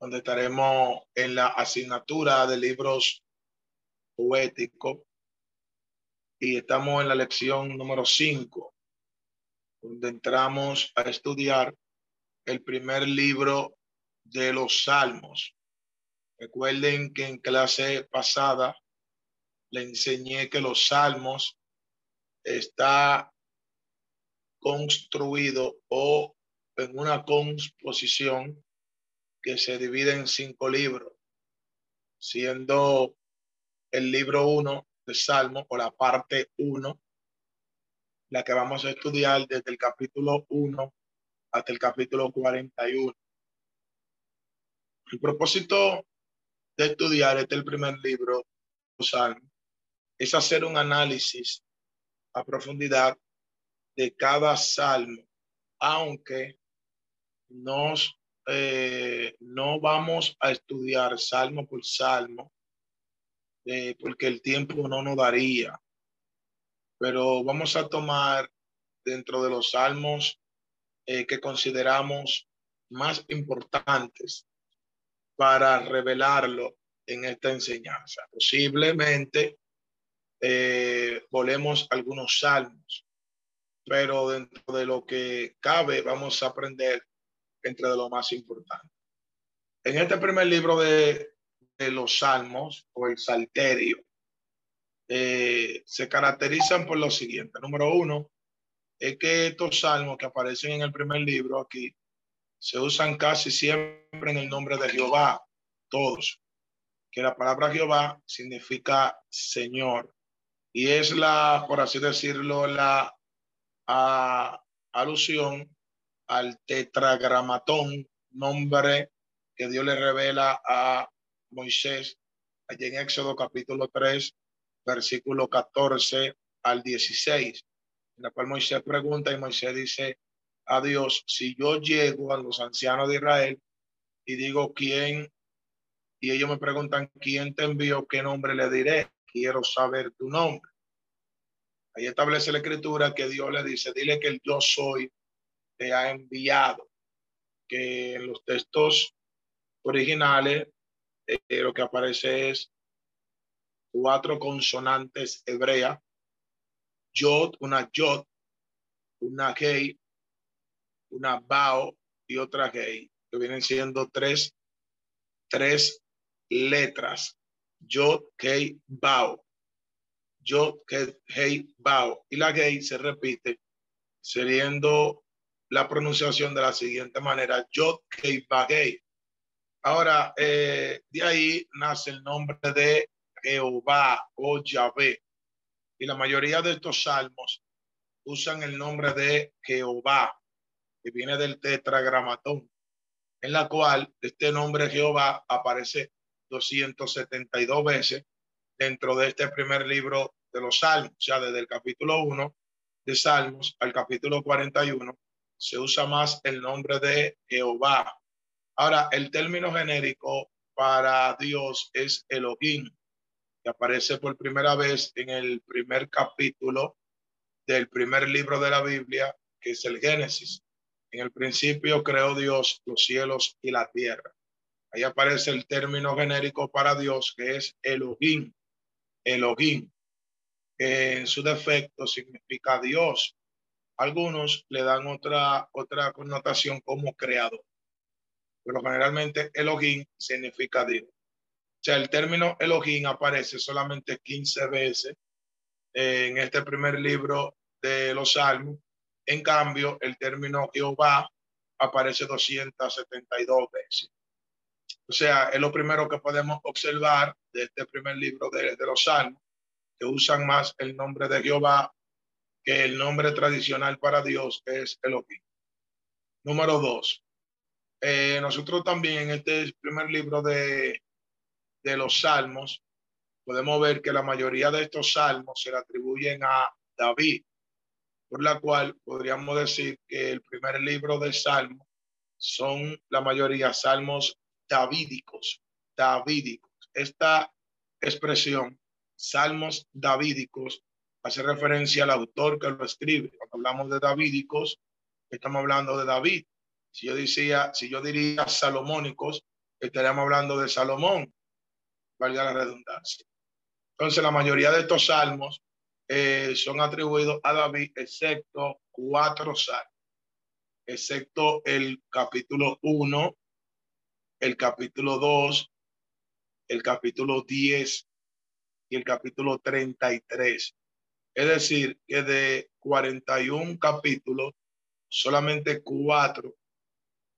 donde estaremos en la asignatura de libros poéticos y estamos en la lección número 5, donde entramos a estudiar el primer libro de los Salmos. Recuerden que en clase pasada le enseñé que los Salmos está construido o en una composición que se divide en cinco libros, siendo el libro uno de Salmo o la parte uno, la que vamos a estudiar desde el capítulo uno hasta el capítulo 41. El propósito de estudiar este el primer libro, Salmo, es hacer un análisis a profundidad de cada salmo, aunque nos, eh, no vamos a estudiar salmo por salmo, eh, porque el tiempo no nos daría, pero vamos a tomar dentro de los salmos eh, que consideramos más importantes para revelarlo en esta enseñanza. Posiblemente volemos algunos salmos, pero dentro de lo que cabe vamos a aprender entre lo más importante. En este primer libro de, de los Salmos o el Salterio, eh, se caracterizan por lo siguiente. Número uno, es que estos salmos que aparecen en el primer libro aquí se usan casi siempre en el nombre de Jehová, todos. Que la palabra Jehová significa Señor y es la, por así decirlo, la alusión al tetragramatón, nombre que Dios le revela a Moisés allí en Éxodo capítulo 3, versículo 14 al 16, en la cual Moisés pregunta y Moisés dice a Dios, si yo llego a los ancianos de Israel y digo quién, y ellos me preguntan quién te envió, qué nombre le diré, quiero saber tu nombre. Ahí establece la escritura que Dios le dice, dile que el yo soy te ha enviado, que en los textos originales eh, lo que aparece es cuatro consonantes hebreas, yod, una yod, una gay, una bao y otra gay, que vienen siendo tres, tres letras, yod, gay, bao, yod, gay, bao, y la gay se repite, siendo la pronunciación de la siguiente manera, Yod Kei. Ahora, eh, de ahí nace el nombre de Jehová o Yahvé. Y la mayoría de estos salmos usan el nombre de Jehová, que viene del tetragramatón, en la cual este nombre Jehová aparece 272 veces dentro de este primer libro de los salmos, o sea, desde el capítulo 1 de Salmos al capítulo 41 se usa más el nombre de Jehová. Ahora, el término genérico para Dios es Elohim, que aparece por primera vez en el primer capítulo del primer libro de la Biblia, que es el Génesis. En el principio creó Dios los cielos y la tierra. Ahí aparece el término genérico para Dios, que es Elohim. Elohim, que en su defecto significa Dios algunos le dan otra, otra connotación como creador, pero generalmente Elohim significa Dios. O sea, el término Elohim aparece solamente 15 veces en este primer libro de los Salmos. En cambio, el término Jehová aparece 272 veces. O sea, es lo primero que podemos observar de este primer libro de, de los Salmos, que usan más el nombre de Jehová que el nombre tradicional para Dios es Elohim. Número dos, Eh, nosotros también en este primer libro de, de los salmos podemos ver que la mayoría de estos salmos se le atribuyen a David, por la cual podríamos decir que el primer libro de salmos son la mayoría salmos davídicos, davídicos. Esta expresión, salmos davídicos, hace referencia al autor que lo escribe. Cuando hablamos de davídicos, estamos hablando de David. Si yo decía, si yo diría salomónicos, estaríamos hablando de Salomón, valga la redundancia. Entonces, la mayoría de estos salmos eh, son atribuidos a David, excepto cuatro salmos, excepto el capítulo 1, el capítulo 2, el capítulo 10 y el capítulo 33. Es decir, que de 41 capítulos, solamente cuatro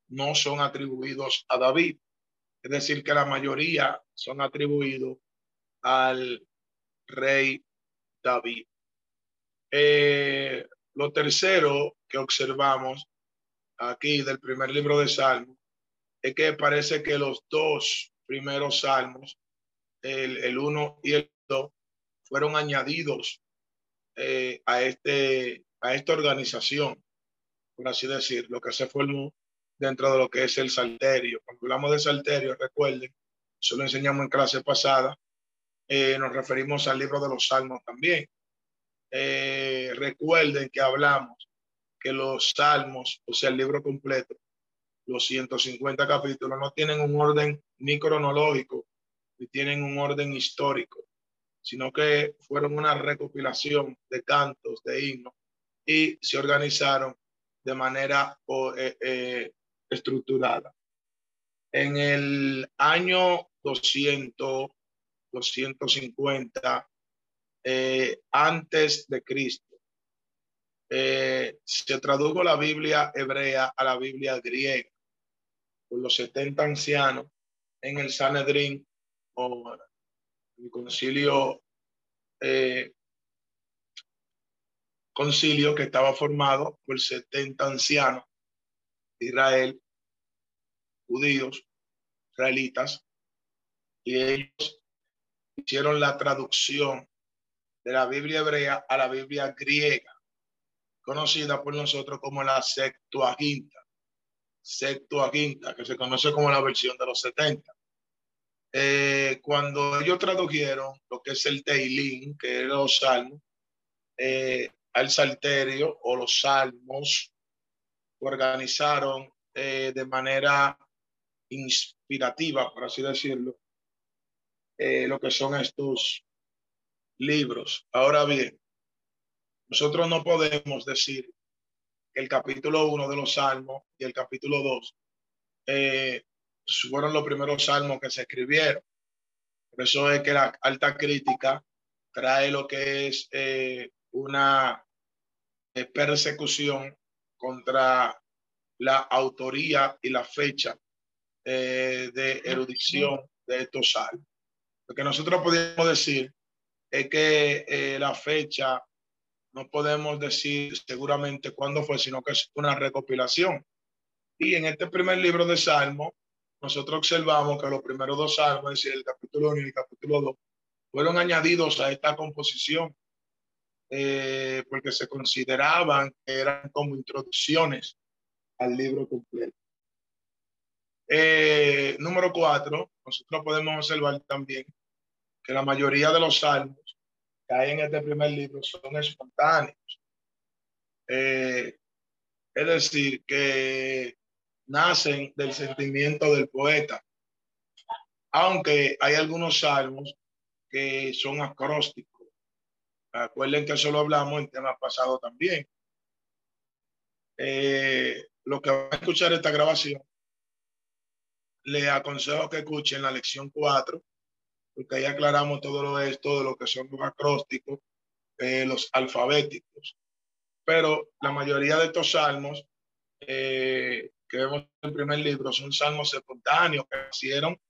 no son atribuidos a David. Es decir, que la mayoría son atribuidos al rey David. Eh, lo tercero que observamos aquí del primer libro de Salmos es que parece que los dos primeros salmos, el, el uno y el dos, fueron añadidos eh, a, este, a esta organización, por así decir, lo que se formó dentro de lo que es el salterio. Cuando hablamos de salterio, recuerden, eso lo enseñamos en clase pasada, eh, nos referimos al libro de los salmos también. Eh, recuerden que hablamos que los salmos, o sea, el libro completo, los 150 capítulos, no tienen un orden ni cronológico, ni tienen un orden histórico sino que fueron una recopilación de cantos, de himnos, y se organizaron de manera eh, eh, estructurada. En el año 200, 250, eh, antes de Cristo, se tradujo la Biblia hebrea a la Biblia griega por los 70 ancianos en el Sanedrín o el concilio, eh, concilio que estaba formado por 70 ancianos de Israel, judíos, israelitas, y ellos hicieron la traducción de la Biblia hebrea a la Biblia griega, conocida por nosotros como la Septuaginta. Septuaginta, que se conoce como la versión de los 70. Eh, cuando ellos tradujeron lo que es el Teilín, que es los salmos, eh, al salterio o los salmos, organizaron eh, de manera inspirativa, por así decirlo, lo que son estos libros. Ahora bien, nosotros no podemos decir que el capítulo 1 de los salmos y el capítulo 2 fueron los primeros salmos que se escribieron. Por eso es que la alta crítica trae lo que es eh, una eh, persecución contra la autoría y la fecha eh, de erudición de estos salmos. Lo que nosotros podemos decir es que la fecha no podemos decir seguramente cuándo fue, sino que es una recopilación. Y en este primer libro de Salmo nosotros observamos que los primeros dos salmos, es decir, el capítulo 1 y el capítulo 2, fueron añadidos a esta composición eh, porque se consideraban que eran como introducciones al libro completo. Eh, número cuatro, nosotros podemos observar también que la mayoría de los salmos que hay en este primer libro son espontáneos. Eh, es decir, que nacen del sentimiento del poeta. Aunque hay algunos salmos que son acrósticos. Acuerden que eso lo hablamos en tema pasado también. Eh, que van a escuchar esta grabación, le aconsejo que escuchen la lección 4, porque ahí aclaramos todo lo esto de lo que son los acrósticos, eh, los alfabéticos. Pero la mayoría de estos salmos eh, que vemos en el primer libro son salmos espontáneos que nacieron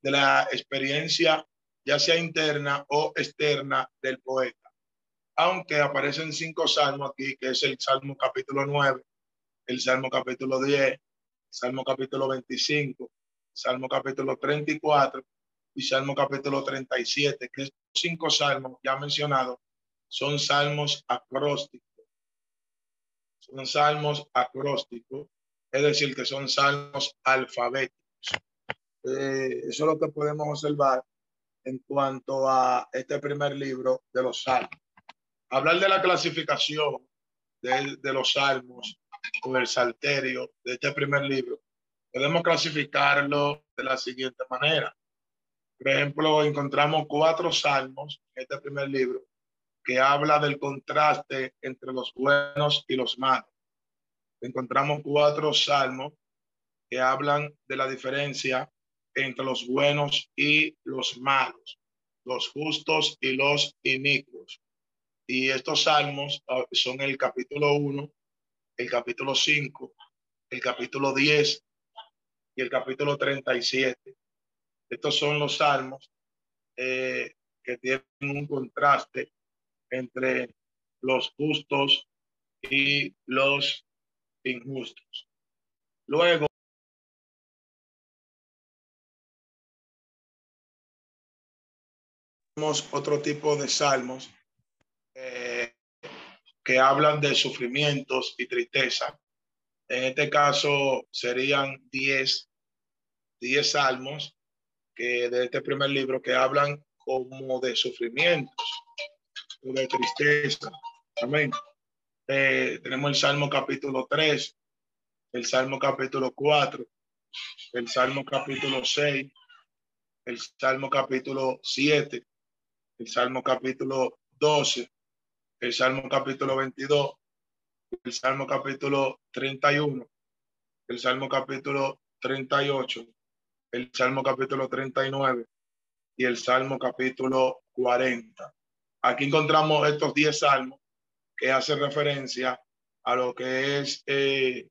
de la experiencia ya sea interna o externa del poeta. Aunque aparecen cinco salmos aquí, que es el Salmo capítulo 9, el Salmo capítulo 10, Salmo capítulo 25, Salmo capítulo 34 y Salmo capítulo 37, que estos cinco salmos ya mencionados son salmos acrósticos. Son salmos acrósticos, es decir, que son salmos alfabéticos. Eh, eso es lo que podemos observar en cuanto a este primer libro de los salmos. Hablar de la clasificación de, de los salmos con el salterio de este primer libro, podemos clasificarlo de la siguiente manera. Por ejemplo, encontramos cuatro salmos en este primer libro que habla del contraste entre los buenos y los malos. Encontramos cuatro salmos que hablan de la diferencia entre los buenos y los malos, los justos y los inicuos. Y estos salmos ah, son el capítulo 1, el capítulo 5, el capítulo 10 y el capítulo 37. Estos son los salmos eh, que tienen un contraste entre los justos y los injustos. Luego, tenemos otro tipo de salmos eh, que hablan de sufrimientos y tristeza. En este caso serían 10, 10 salmos que de este primer libro que hablan como de sufrimientos de tristeza. Amén. Eh, tenemos el Salmo capítulo 3, el Salmo capítulo 4, el Salmo capítulo 6, el Salmo capítulo 7, el Salmo capítulo 12, el Salmo capítulo 22, el Salmo capítulo 31, el Salmo capítulo 38, el Salmo capítulo 39 y el Salmo capítulo 40. Aquí encontramos estos 10 salmos que hacen referencia a lo que es eh,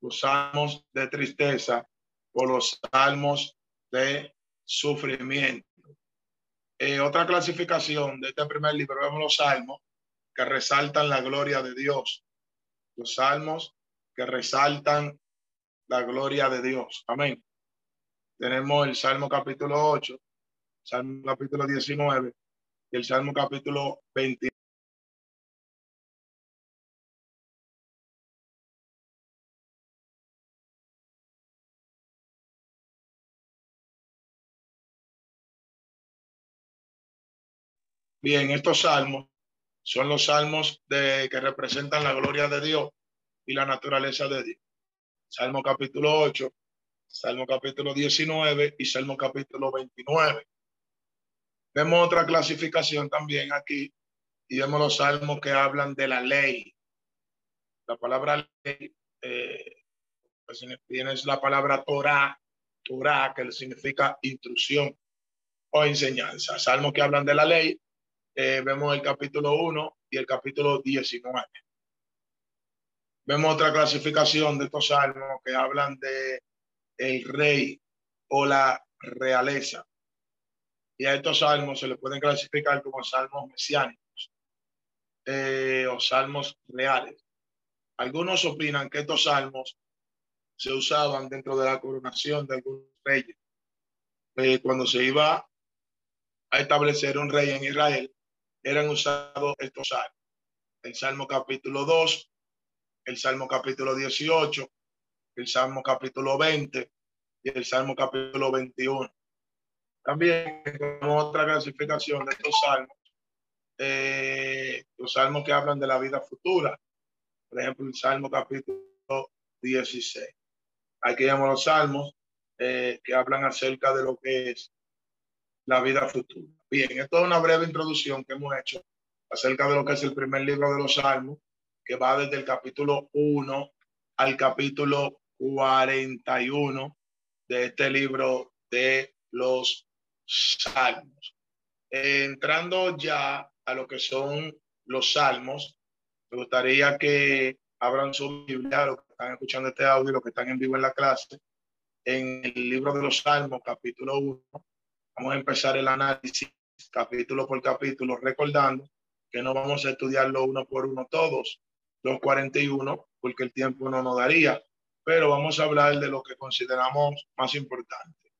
los salmos de tristeza o los salmos de sufrimiento. Eh, otra clasificación de este primer libro, vemos los salmos que resaltan la gloria de Dios. Los salmos que resaltan la gloria de Dios. Amén. Tenemos el Salmo capítulo 8, Salmo capítulo 19 y el Salmo capítulo 20. Bien, estos salmos son los salmos de, que representan la gloria de Dios y la naturaleza de Dios. Salmo capítulo 8, Salmo capítulo 19 y Salmo capítulo 29. Vemos otra clasificación también aquí y vemos los salmos que hablan de la ley. La palabra ley eh, pues, es la palabra Torah, Torah, que significa instrucción o enseñanza. Salmos que hablan de la ley eh, vemos el capítulo 1 y el capítulo 19. Vemos otra clasificación de estos salmos que hablan de el rey o la realeza. Y a estos salmos se le pueden clasificar como salmos mesiánicos eh, o salmos reales. Algunos opinan que estos salmos se usaban dentro de la coronación de algunos reyes. Eh, cuando se iba a establecer un rey en Israel, eran usados estos salmos. El Salmo capítulo 2, el Salmo capítulo 18, el Salmo capítulo 20 y el Salmo capítulo 21. También tenemos otra clasificación de estos salmos, eh, los salmos que hablan de la vida futura. Por ejemplo, el Salmo capítulo 16. Aquí llamamos los salmos eh, que hablan acerca de lo que es la vida futura. Bien, esto es una breve introducción que hemos hecho acerca de lo que es el primer libro de los Salmos, que va desde el capítulo 1 al capítulo 41 de este libro de los Salmos. entrando ya a lo que son los Salmos, me gustaría que abran su Biblia, los que están escuchando este audio, los que están en vivo en la clase, en el libro de los Salmos, capítulo 1 Vamos a empezar el análisis capítulo por capítulo, recordando que no vamos a estudiarlo uno por uno todos, los 41, porque el tiempo no nos daría. pero vamos a hablar de lo que consideramos más importante.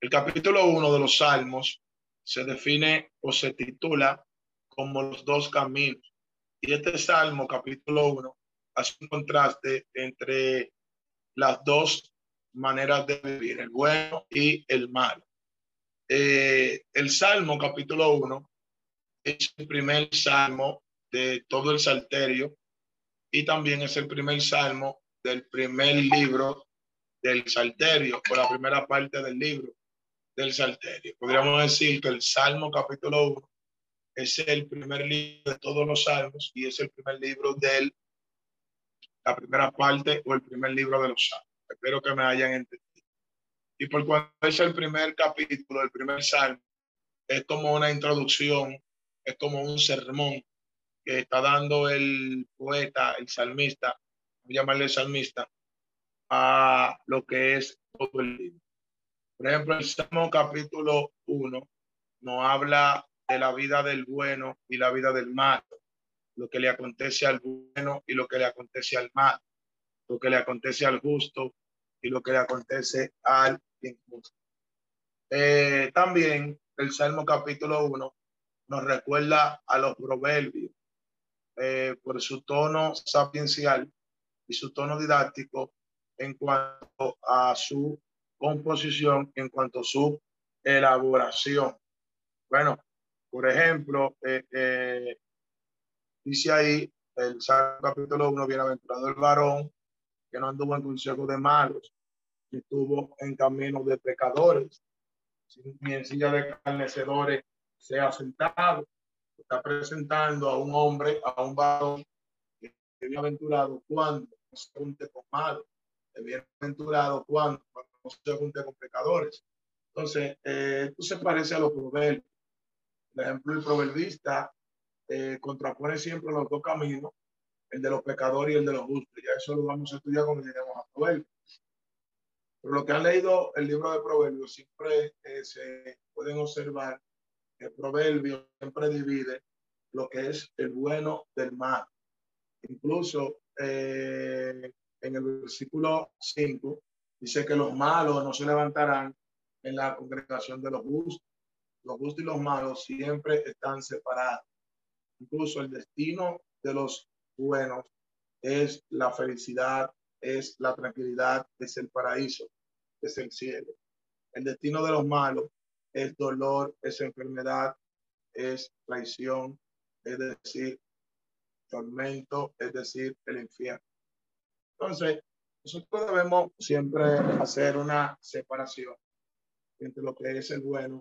El capítulo 1 de los Salmos se define o se titula como los dos caminos. Y este Salmo, capítulo 1, hace un contraste entre las dos maneras de vivir, el bueno y el malo. Eh, el Salmo, capítulo 1, es el primer salmo de todo el Salterio y también es el primer salmo del primer libro del Salterio o la primera parte del libro del Salterio. Podríamos decir que el Salmo capítulo 1 es el primer libro de todos los salmos y es el primer libro de la primera parte o el primer libro de los salmos. Espero que me hayan entendido. Y por cuando es el primer capítulo, el primer salmo, es como una introducción, es como un sermón que está dando el poeta, el salmista, llamarle salmista, a lo que es todo el libro. Por ejemplo, el Salmo capítulo 1 nos habla de la vida del bueno y la vida del malo, lo que le acontece al bueno y lo que le acontece al malo, lo que le acontece al justo y lo que le acontece al injusto. Eh, también el Salmo capítulo 1 nos recuerda a los proverbios eh, por su tono sapiencial y su tono didáctico en cuanto a su composición, en cuanto a su elaboración. Bueno, por ejemplo, eh, dice ahí el Salmo capítulo 1, bienaventurado el varón que no anduvo en consejo de malos, estuvo en camino de pecadores, ni en silla de carnecedores sea sentado. Está presentando a un hombre, a un varón que bienaventurado cuando se junte con malos, bienaventurado cuando, no se junte con pecadores. Entonces, eh, esto se parece a los proverbios. Por ejemplo, el proverbista eh, contrapone siempre los dos caminos, el de los pecadores y el de los justos. Ya eso lo vamos a estudiar cuando lleguemos a Proverbios. Pero lo que han leído el libro de Proverbios, siempre eh, se pueden observar que el Proverbio siempre divide lo que es el bueno del mal. Incluso eh, en el versículo 5 dice que los malos no se levantarán en la congregación de los justos. Los justos y los malos siempre están separados. Incluso el destino de los buenos es la felicidad, es la tranquilidad, es el paraíso, es el cielo. El destino de los malos es dolor, es enfermedad, es traición, es decir, tormento, es decir, el infierno. Entonces, nosotros debemos siempre hacer una separación entre lo que es el bueno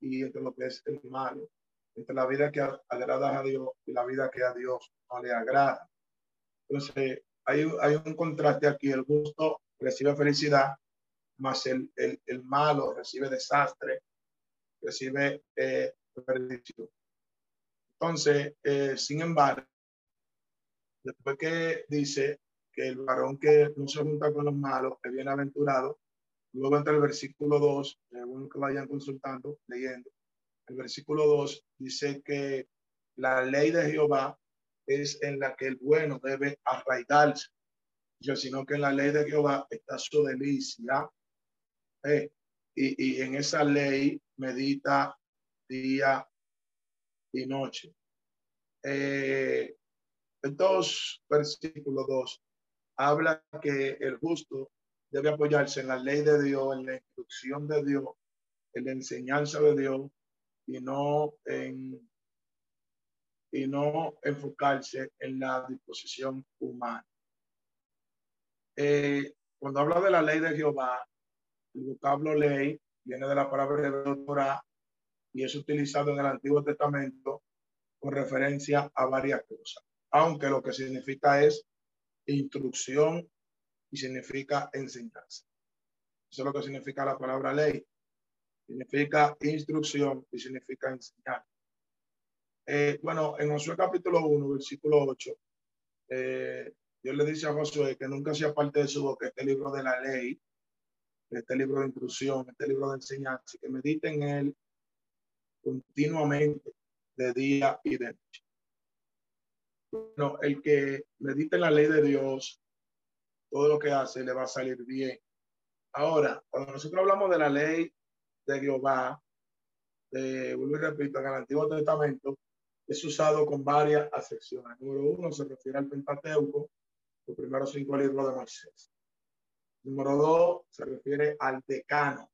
y entre lo que es el malo, entre la vida que agrada a Dios y la vida que a Dios no le agrada. Entonces, hay, hay un contraste aquí, el gusto recibe felicidad, más el, el, el malo recibe desastre, recibe eh, perdición. Entonces, eh, sin embargo, después que dice que el varón que no se junta con los malos es bienaventurado, luego entre el versículo 2, según que vayan consultando, leyendo, el versículo 2 dice que la ley de Jehová es en la que el bueno debe arraigarse, sino que en la ley de Jehová está su delicia. Eh, y, y en esa ley medita día y noche. Eh, el dos, versículo 2, habla que el justo debe apoyarse en la ley de Dios, en la instrucción de Dios, en la enseñanza de Dios y no en y no enfocarse en la disposición humana. Eh, cuando habla de la ley de Jehová, el vocablo ley viene de la palabra de Torah y es utilizado en el Antiguo Testamento con referencia a varias cosas, aunque lo que significa es instrucción y significa enseñanza. Eso es lo que significa la palabra ley. Significa instrucción y significa enseñar. Eh, bueno, en Josué capítulo 1, versículo 8, eh, Dios le dice a Josué que nunca sea parte de su boca este libro de la ley, este libro de instrucción, este libro de enseñanza, que medite en él continuamente, de día y de noche. Bueno, el que medite en la ley de Dios todo lo que hace le va a salir bien. Ahora, cuando nosotros hablamos de la ley de Jehová, de, vuelvo y repito, en el Antiguo Testamento, es usado con varias acepciones. Número uno se refiere al Pentateuco, los primeros cinco libros de Moisés. Número dos se refiere al decano,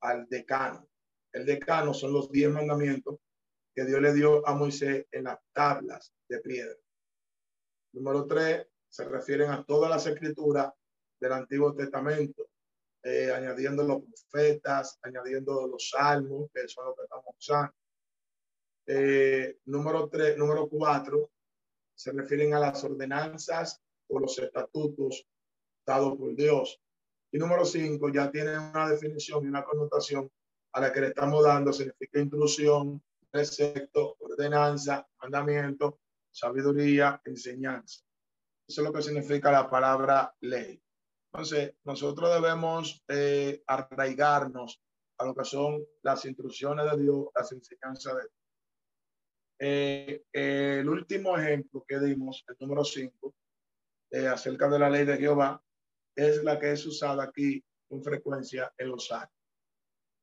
al decano. El decano son los diez mandamientos que Dios le dio a Moisés en las tablas de piedra. Número tres se refieren a todas las escrituras del Antiguo Testamento, eh, añadiendo los profetas, añadiendo los salmos, que son los que estamos usando. Eh, número tres, número cuatro, se refieren a las ordenanzas o los estatutos dados por Dios. Y número cinco, ya tiene una definición y una connotación a la que le estamos dando, significa intrusión, precepto, ordenanza, mandamiento, sabiduría, enseñanza. Eso es lo que significa la palabra ley. Entonces, nosotros debemos eh, arraigarnos a lo que son las instrucciones de Dios, las enseñanzas de Dios. Eh, el último ejemplo que dimos, el número 5, eh, acerca de la ley de Jehová, es la que es usada aquí con frecuencia en los años.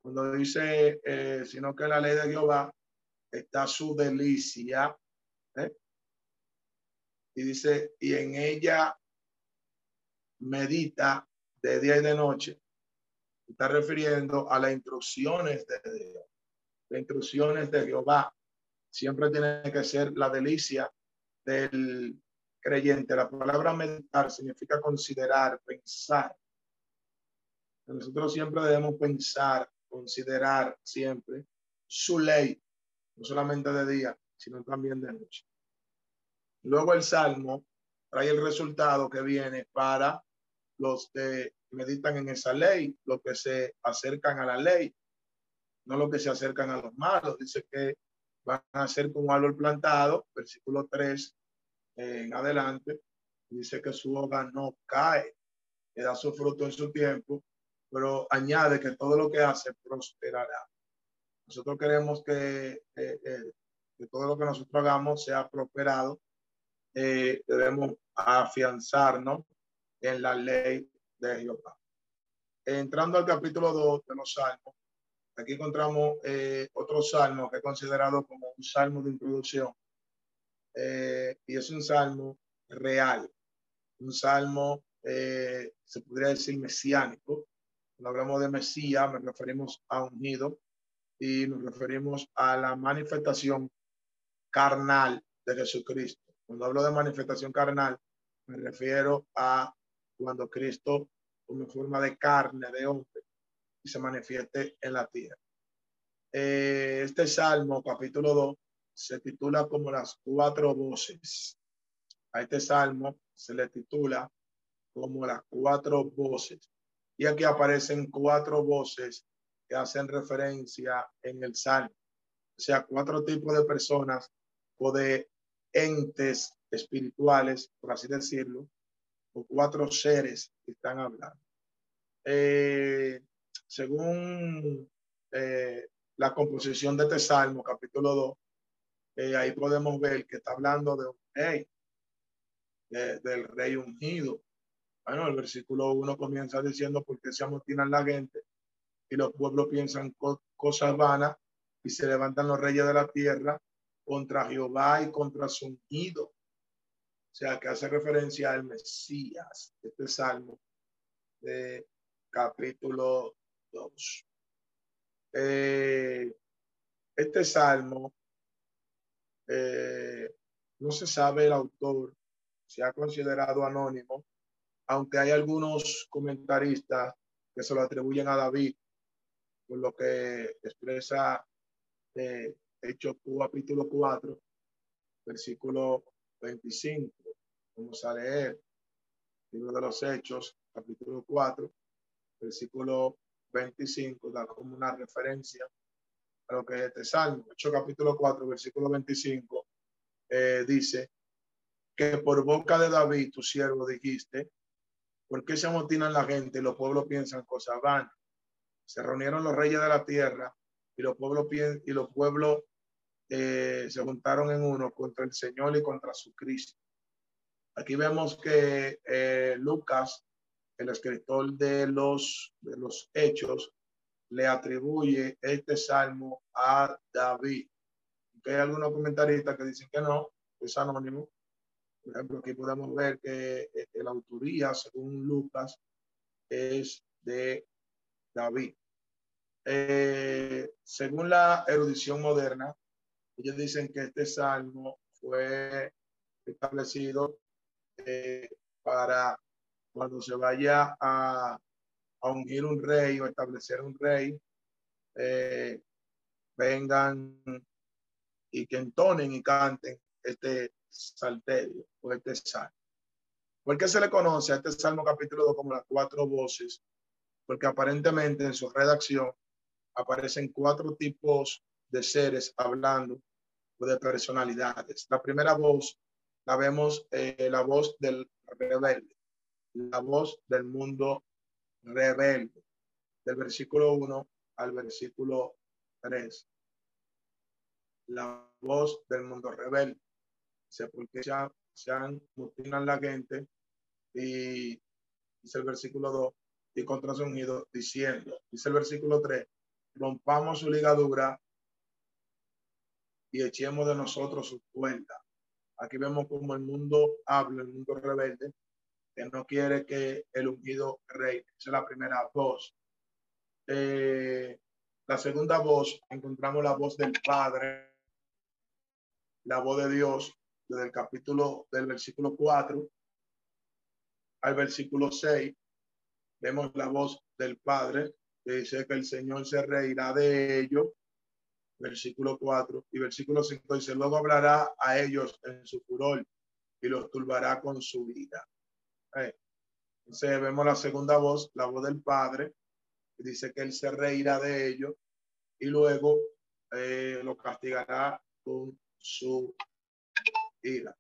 Cuando dice, eh, sino que la ley de Jehová está su delicia, y dice, y en ella medita de día y de noche, está refiriendo a las instrucciones de Dios, las instrucciones de Jehová, siempre tiene que ser la delicia del creyente. La palabra meditar significa considerar, pensar. Nosotros siempre debemos pensar, considerar siempre su ley, no solamente de día, sino también de noche. Luego el Salmo trae el resultado que viene para los que meditan en esa ley, los que se acercan a la ley, no los que se acercan a los malos. Dice que van a ser como árbol plantado, versículo 3 en adelante, dice que su hoja no cae, que da su fruto en su tiempo, pero añade que todo lo que hace prosperará. Nosotros queremos que, que todo lo que nosotros hagamos sea prosperado. Eh, debemos afianzarnos en la ley de Jehová. Entrando al capítulo 2 de los Salmos, Aquí encontramos eh, otro salmo que es considerado como un salmo de introducción. Eh, y es un salmo real, un salmo, eh, se podría decir, mesiánico. Cuando hablamos de Mesías, nos referimos a ungido y nos referimos a la manifestación carnal de Jesucristo. Cuando hablo de manifestación carnal, me refiero a cuando Cristo, como forma de carne, de hombre, y se manifieste en la tierra. Eh, este salmo, capítulo 2, se titula como las cuatro voces. A este salmo se le titula como las cuatro voces. Y aquí aparecen cuatro voces que hacen referencia en el salmo. O sea, cuatro tipos de personas o de entes espirituales, por así decirlo, o cuatro seres que están hablando. Eh, según eh, la composición de este salmo, capítulo 2, eh, ahí podemos ver que está hablando de un rey, del rey ungido. Bueno, el versículo 1 comienza diciendo, porque se amotinan la gente y los pueblos piensan cosas vanas y se levantan los reyes de la tierra contra Jehová y contra su ungido. O sea, que hace referencia al Mesías, este salmo de capítulo eh, este salmo, eh, no se sabe el autor, se ha considerado anónimo, aunque hay algunos comentaristas que se lo atribuyen a David, por lo que expresa eh, Hechos capítulo 4, versículo 25, vamos a leer, libro de los Hechos, capítulo 4, versículo 25 da como una referencia lo que es este salmo. Hecho capítulo 4, versículo 25, eh, dice que por boca de David, tu siervo, dijiste, ¿por qué se amotinan la gente los pueblos piensan cosas vanas? Se reunieron los reyes de la tierra y los pueblos, y los pueblos eh, se juntaron en uno contra el Señor y contra su Cristo. Aquí vemos que eh, Lucas, el escritor de los, de los hechos, le atribuye este salmo a David. hay algunos comentaristas que dicen que no, es anónimo. Por ejemplo, aquí podemos ver que eh, la autoría, según Lucas, es de David. Eh, según la erudición moderna, ellos dicen que este salmo fue establecido eh, para cuando se vaya a, a, ungir un rey o establecer un rey, eh, vengan y que entonen y canten este salterio o este salmo. ¿Por qué se le conoce a este salmo capítulo 2 como las cuatro voces? Porque aparentemente en su redacción aparecen cuatro tipos de seres hablando de personalidades. La primera voz la vemos, eh, la voz del rebelde, la voz del mundo rebelde, del versículo 1 al versículo 3. La voz del mundo rebelde. Se porque ya se han mutilan la gente y dice el versículo 2 y contra su ungido diciendo, dice el versículo 3, rompamos su ligadura y echemos de nosotros su cuenta. Aquí vemos como el mundo habla, el mundo rebelde, que no quiere que el ungido rey. Esa es la primera voz. Eh, la segunda voz, encontramos la voz del Padre, la voz de Dios, desde el capítulo del versículo 4 al versículo 6. Vemos la voz del Padre, que dice que el Señor se reirá de ellos versículo 4 y versículo 5 dice, luego hablará a ellos en su furor y los turbará con su vida. Eh, entonces vemos la segunda voz, la voz del Padre, que dice que él se reirá de ellos y luego eh, lo castigará con su ira.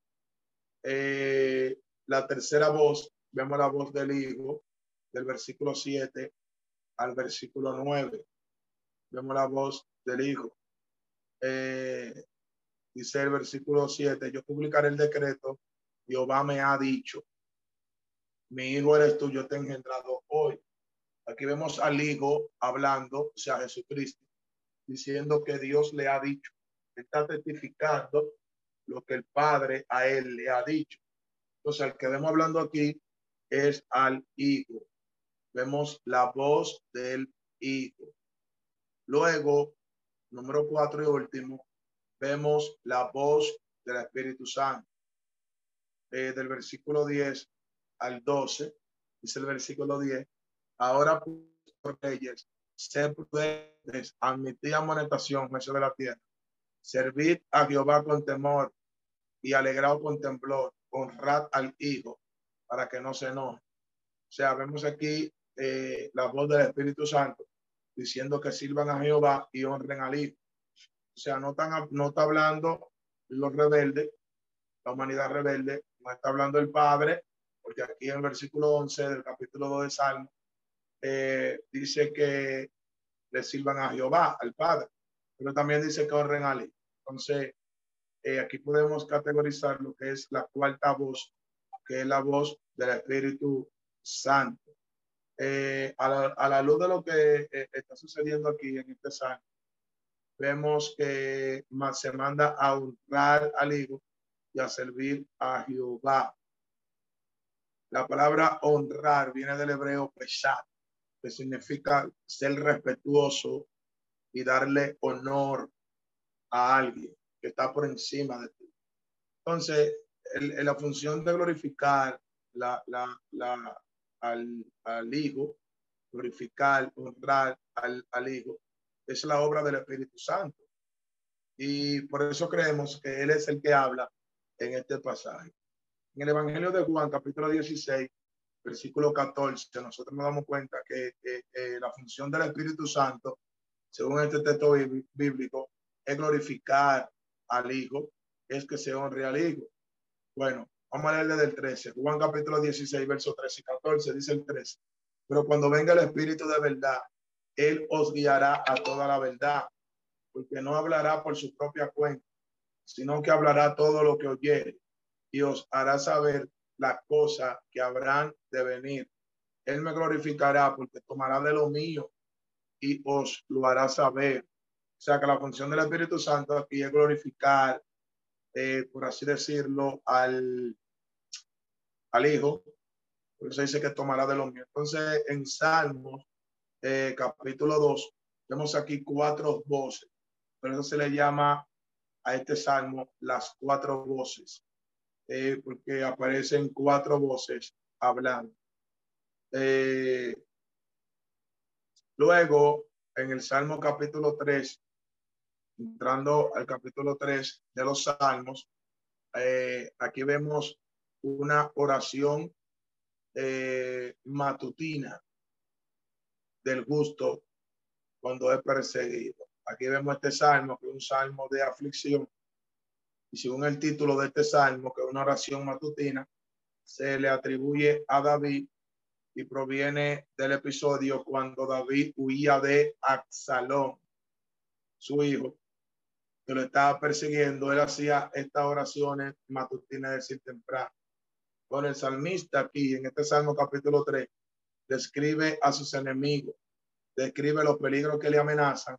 Eh, la tercera voz, vemos la voz del Hijo, del versículo 7 al versículo 9. Vemos la voz del Hijo. Eh, dice el versículo 7, yo publicaré el decreto, Jehová me ha dicho, mi hijo eres tú, te he engendrado hoy. Aquí vemos al hijo hablando, o sea, Jesucristo, diciendo que Dios le ha dicho, está testificando lo que el Padre a él le ha dicho. Entonces, al que vemos hablando aquí es al hijo. Vemos la voz del hijo. Luego número cuatro y último, vemos la voz del Espíritu Santo. Eh, del versículo 10 al 12, dice el versículo 10, ahora por reyes, ser prudentes, admitid amonestación, jueces de la tierra, servid a Jehová con temor y alegrado con temblor, honrad al Hijo para que no se enoje. O sea, vemos aquí eh, la voz del Espíritu Santo diciendo que sirvan a Jehová y honren al Hijo. O sea, no, están, no está hablando los rebeldes, la humanidad rebelde, no está hablando el Padre, porque aquí en el versículo 11 del capítulo 2 de Salmo eh, dice que le sirvan a Jehová, al Padre, pero también dice que honren al Hijo. Entonces, eh, aquí podemos categorizar lo que es la cuarta voz, que es la voz del Espíritu Santo. Eh, a, la, luz de lo que está sucediendo aquí en este salmo, vemos que se manda a honrar al Hijo y a servir a Jehová. La palabra honrar viene del hebreo peshat, que significa ser respetuoso y darle honor a alguien que está por encima de ti. Entonces, la función de glorificar al Hijo, glorificar, honrar al, al Hijo, es la obra del Espíritu Santo. Y por eso creemos que Él es el que habla en este pasaje. En el Evangelio de Juan, capítulo 16, versículo 14, nosotros nos damos cuenta que la función del Espíritu Santo, según este texto bíblico, es glorificar al Hijo, es que se honre al Hijo. Bueno, Vamos a leerle del 13. Juan capítulo 16, versos 13 y 14, dice el 13. Pero cuando venga el Espíritu de verdad, Él os guiará a toda la verdad, porque no hablará por su propia cuenta, sino que hablará todo lo que oyere y os hará saber las cosas que habrán de venir. Él me glorificará porque tomará de lo mío y os lo hará saber. O sea que la función del Espíritu Santo aquí es glorificar, eh, por así decirlo, al, al Hijo. Por eso dice que tomará de lo mío. Entonces, en Salmos, eh, capítulo 2, vemos aquí cuatro voces. Por eso se le llama a este salmo las cuatro voces, eh, porque aparecen cuatro voces hablando. Eh, luego, en el Salmo capítulo 3, entrando al capítulo 3 de los Salmos, eh, aquí vemos una oración matutina del gusto cuando es perseguido. Aquí vemos este salmo, que es un salmo de aflicción. Y según el título de este salmo, que es una oración matutina, se le atribuye a David y proviene del episodio cuando David huía de Absalón, su hijo, que lo estaba persiguiendo. Él hacía estas oraciones matutinas, de decir, temprano. Con el salmista aquí, en este salmo capítulo 3, describe a sus enemigos, describe los peligros que le amenazan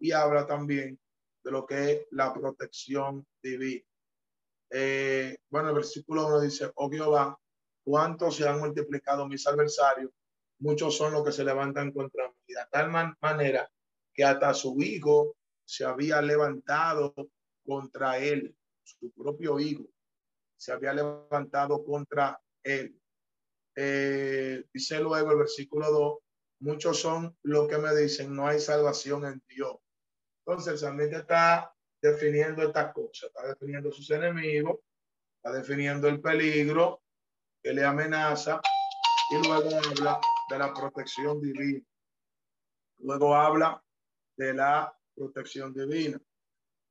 y habla también de lo que es la protección divina. Eh, bueno, el versículo 1 dice, oh Jehová, ¿cuántos se han multiplicado mis adversarios? Muchos son los que se levantan contra mí. De tal manera que hasta su hijo se había levantado contra él, su propio hijo se había levantado contra él. Eh, dice luego el versículo 2, muchos son los que me dicen, no hay salvación en Dios. Entonces, el está definiendo estas cosas, está definiendo sus enemigos, está definiendo el peligro que le amenaza y luego habla de la protección divina. Luego habla de la protección divina.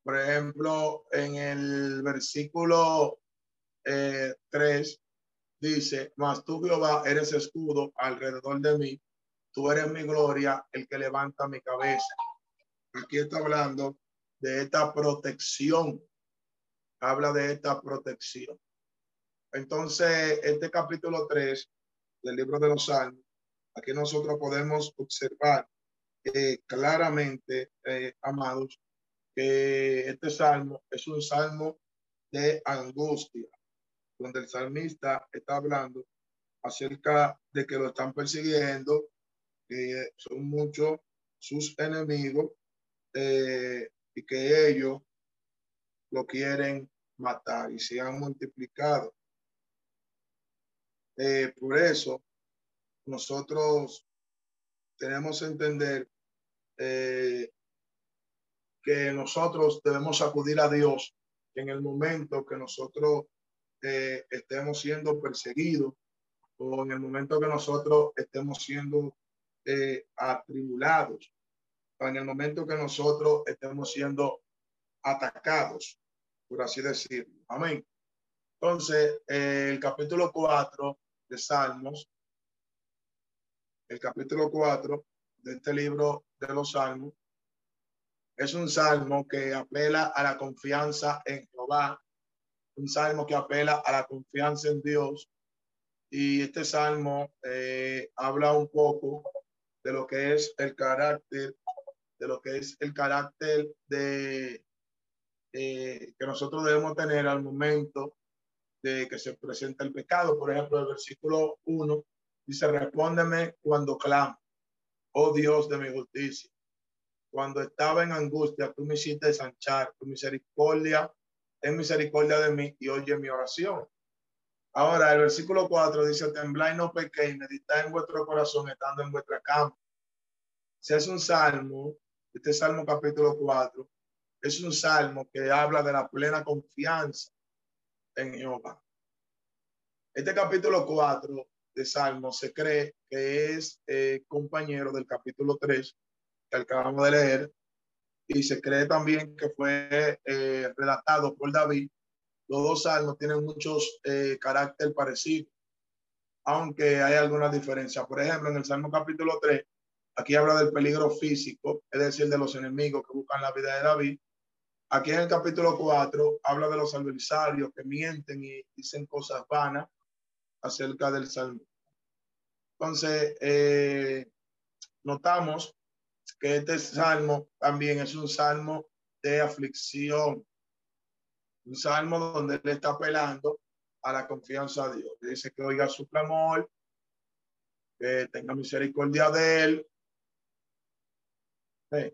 Por ejemplo, en el versículo 3 eh, dice, mas tú Jehová eres escudo alrededor de mí, tú eres mi gloria, el que levanta mi cabeza. Aquí está hablando de esta protección. Habla de esta protección. Entonces, este capítulo 3 del libro de los Salmos, aquí nosotros podemos observar claramente, eh, amados, que este salmo es un salmo de angustia, donde el salmista está hablando acerca de que lo están persiguiendo, que son muchos sus enemigos eh, y que ellos lo quieren matar y se han multiplicado. Eh, por eso, nosotros tenemos que entender eh, que nosotros debemos acudir a Dios en el momento que nosotros estemos siendo perseguidos o en el momento que nosotros estemos siendo atribulados en el momento que nosotros estemos siendo atacados, por así decirlo. Amén. Entonces, el capítulo 4 de Salmos, el capítulo 4 de este libro de los Salmos, es un salmo que apela a la confianza en Jehová, un salmo que apela a la confianza en Dios. Y este salmo eh, habla un poco de lo que es el carácter de lo que es el carácter de eh, que nosotros debemos tener al momento de que se presenta el pecado. Por ejemplo, el versículo 1 dice, respóndeme cuando clamo, oh Dios de mi justicia. Cuando estaba en angustia, tú me hiciste desanchar, tu misericordia es misericordia de mí y oye mi oración. Ahora, el versículo 4 dice, tembláis no pequéis, meditad en vuestro corazón estando en vuestra cama. Si es un salmo este Salmo capítulo 4 es un salmo que habla de la plena confianza en Jehová. Este capítulo 4 de Salmo se cree que es eh, compañero del capítulo 3 que acabamos de leer y se cree también que fue eh, redactado por David. Los dos salmos tienen muchos eh, carácter parecido, aunque hay algunas diferencias. Por ejemplo, en el Salmo capítulo 3 Aquí habla del peligro físico, es decir, de los enemigos que buscan la vida de David. Aquí en el capítulo 4 habla de los adversarios que mienten y dicen cosas vanas acerca del salmo. Entonces, eh, notamos que este salmo también es un salmo de aflicción, un salmo donde él está apelando a la confianza de Dios. Dice que oiga su clamor, que tenga misericordia de él. En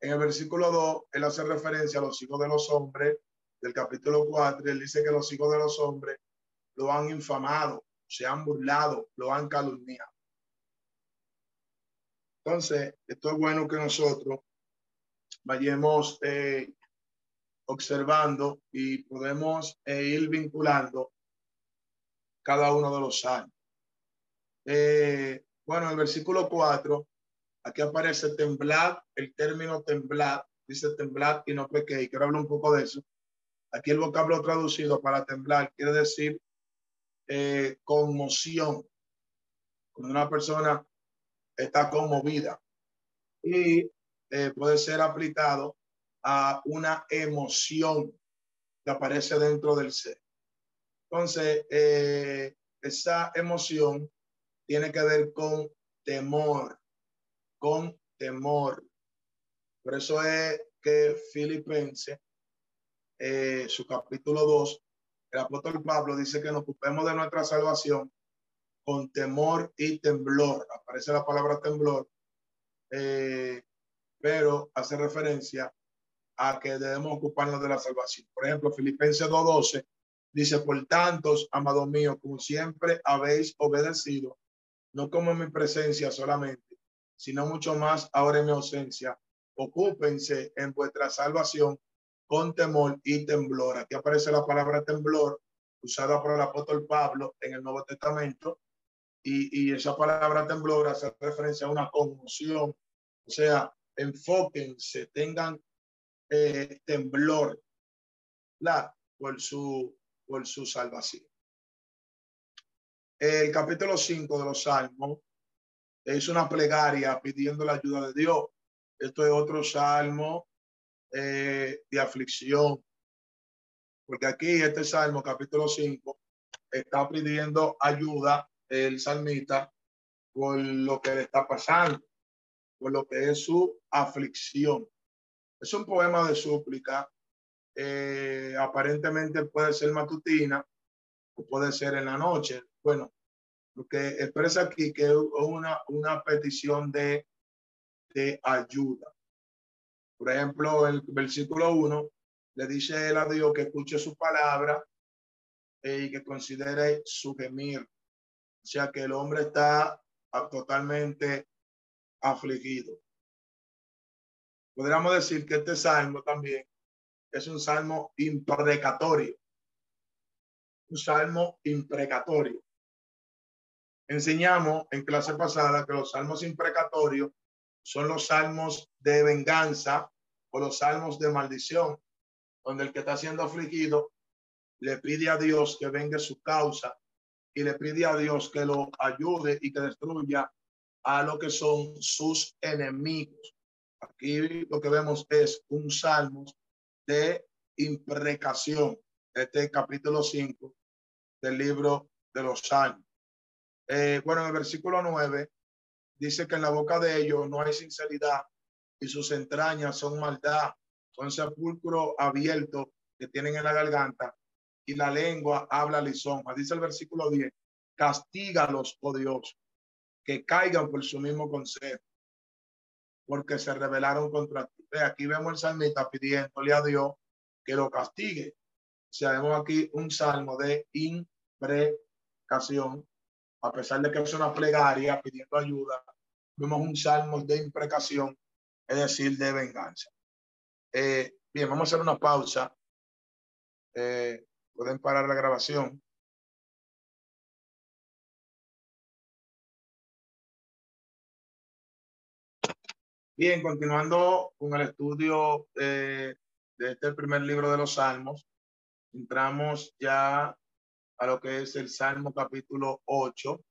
el versículo 2, él hace referencia a los hijos de los hombres. Del capítulo 4, él dice que los hijos de los hombres lo han infamado, se han burlado, lo han calumniado. Entonces, esto es bueno que nosotros vayamos eh, observando y podemos eh, ir vinculando cada uno de los años. Eh, bueno, el versículo 4, aquí aparece temblar, el término temblar, dice temblar y no pequé, quiero hablar un poco de eso. Aquí el vocablo traducido para temblar quiere decir eh, conmoción. Cuando una persona está conmovida y eh, puede ser aplicado a una emoción que aparece dentro del ser. Entonces, eh, esa emoción tiene que ver con temor, con temor. Por eso es que Filipenses, eh, su capítulo 2, el apóstol Pablo dice que nos ocupemos de nuestra salvación con temor y temblor. Aparece la palabra temblor, eh, pero hace referencia a que debemos ocuparnos de la salvación. Por ejemplo, Filipenses 2.12 dice, por tanto, amados míos, como siempre habéis obedecido, no como en mi presencia solamente, sino mucho más ahora en mi ausencia. Ocúpense en vuestra salvación con temor y temblor. Aquí aparece la palabra temblor usada por el apóstol Pablo en el Nuevo Testamento y, y esa palabra temblor hace referencia a una conmoción. O sea, enfóquense, tengan eh, temblor la, por, su, por su salvación. El capítulo 5 de los Salmos es una plegaria pidiendo la ayuda de Dios. Esto es otro salmo eh, de aflicción, porque aquí este salmo, capítulo 5, está pidiendo ayuda el salmista por lo que le está pasando, por lo que es su aflicción. Es un poema de súplica. Eh, aparentemente puede ser matutina o puede ser en la noche. Bueno, lo que expresa aquí que una, una petición de, de ayuda. Por ejemplo, el versículo 1 le dice a Dios que escuche su palabra eh, y que considere su gemir. O sea que el hombre está totalmente afligido. Podríamos decir que este salmo también es un salmo imprecatorio. Un salmo imprecatorio. Enseñamos en clase pasada que los salmos imprecatorios son los salmos de venganza o los salmos de maldición, donde el que está siendo afligido le pide a Dios que venga su causa y le pide a Dios que lo ayude y que destruya a lo que son sus enemigos. Aquí lo que vemos es un salmo de imprecación, este capítulo 5 del libro de los salmos. Eh, bueno, en el versículo 9 dice que en la boca de ellos no hay sinceridad y sus entrañas son maldad, son sepulcro abierto que tienen en la garganta y la lengua habla lisonja. Dice el versículo 10, castígalos, oh Dios, que caigan por su mismo consejo porque se rebelaron contra ti. Aquí vemos el salmista pidiéndole a Dios que lo castigue. O sea, vemos aquí un salmo de imprecación, a pesar de que es una plegaria pidiendo ayuda, vemos un salmo de imprecación, es decir, de venganza. Eh, bien, vamos a hacer una pausa. Eh, pueden parar la grabación. Bien, continuando con el estudio eh, de este primer libro de los Salmos, entramos ya a lo que es el Salmo capítulo 8,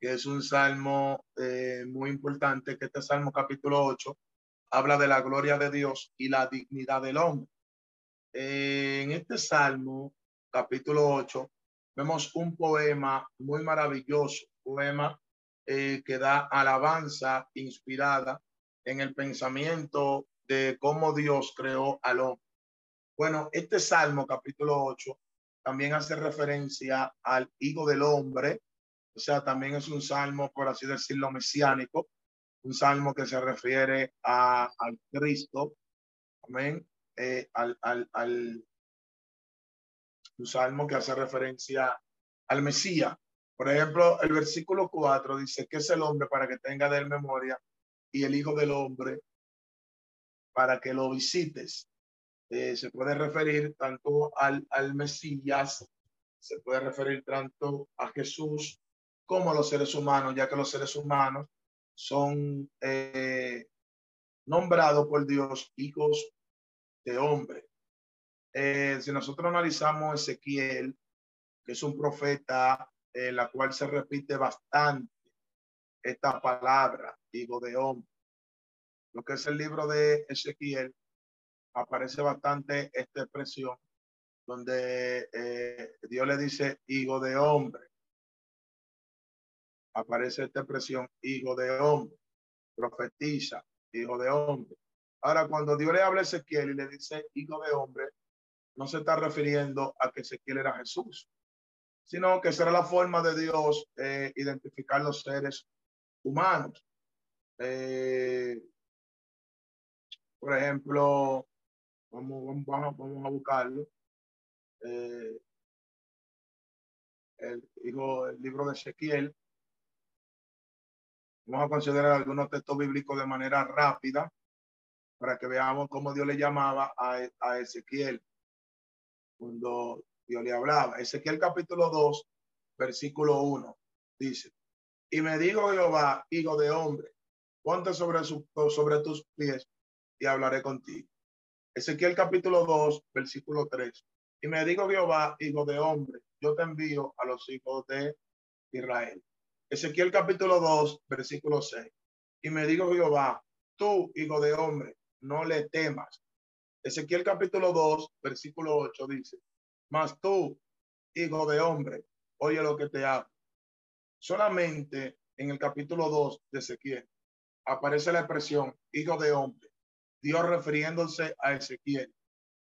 que es un salmo eh, muy importante, que este Salmo capítulo 8 habla de la gloria de Dios y la dignidad del hombre. Eh, en este Salmo capítulo 8 vemos un poema muy maravilloso, poema eh, que da alabanza inspirada en el pensamiento de cómo Dios creó al hombre. Bueno, este Salmo capítulo 8 también hace referencia al Hijo del Hombre, o sea, también es un salmo, por así decirlo, mesiánico, un salmo que se refiere a, al Cristo, amén, eh, al, al, al, un salmo que hace referencia al Mesías. Por ejemplo, el versículo 4 dice que es el hombre para que tenga de él memoria y el Hijo del Hombre para que lo visites. Eh, se puede referir tanto al, al Mesías, se puede referir tanto a Jesús como a los seres humanos, ya que los seres humanos son eh, nombrados por Dios hijos de hombre. Eh, si nosotros analizamos Ezequiel, que es un profeta en la cual se repite bastante esta palabra, hijo de hombre. Lo que es el libro de Ezequiel, aparece bastante esta expresión donde eh, Dios le dice hijo de hombre. Aparece esta expresión hijo de hombre, profetiza, hijo de hombre. Ahora, cuando Dios le habla a Ezequiel y le dice hijo de hombre, no se está refiriendo a que Ezequiel era Jesús, sino que será la forma de Dios eh, identificar los seres humanos. Eh, por ejemplo, Vamos, vamos, vamos a buscarlo. Eh, el, digo, el libro de Ezequiel. Vamos a considerar algunos textos bíblicos de manera rápida para que veamos cómo Dios le llamaba a, a Ezequiel cuando Dios le hablaba. Ezequiel capítulo 2, versículo 1, dice, y me dijo Jehová, hijo de hombre, ponte sobre, su, sobre tus pies y hablaré contigo. Ezequiel capítulo 2, versículo 3. Y me dijo Jehová, hijo de hombre, yo te envío a los hijos de Israel. Ezequiel capítulo 2, versículo 6. Y me dijo Jehová, tú, hijo de hombre, no le temas. Ezequiel capítulo 2, versículo 8 dice, mas tú, hijo de hombre, oye lo que te hago. Solamente en el capítulo 2 de Ezequiel aparece la expresión hijo de hombre Dios refiriéndose a Ezequiel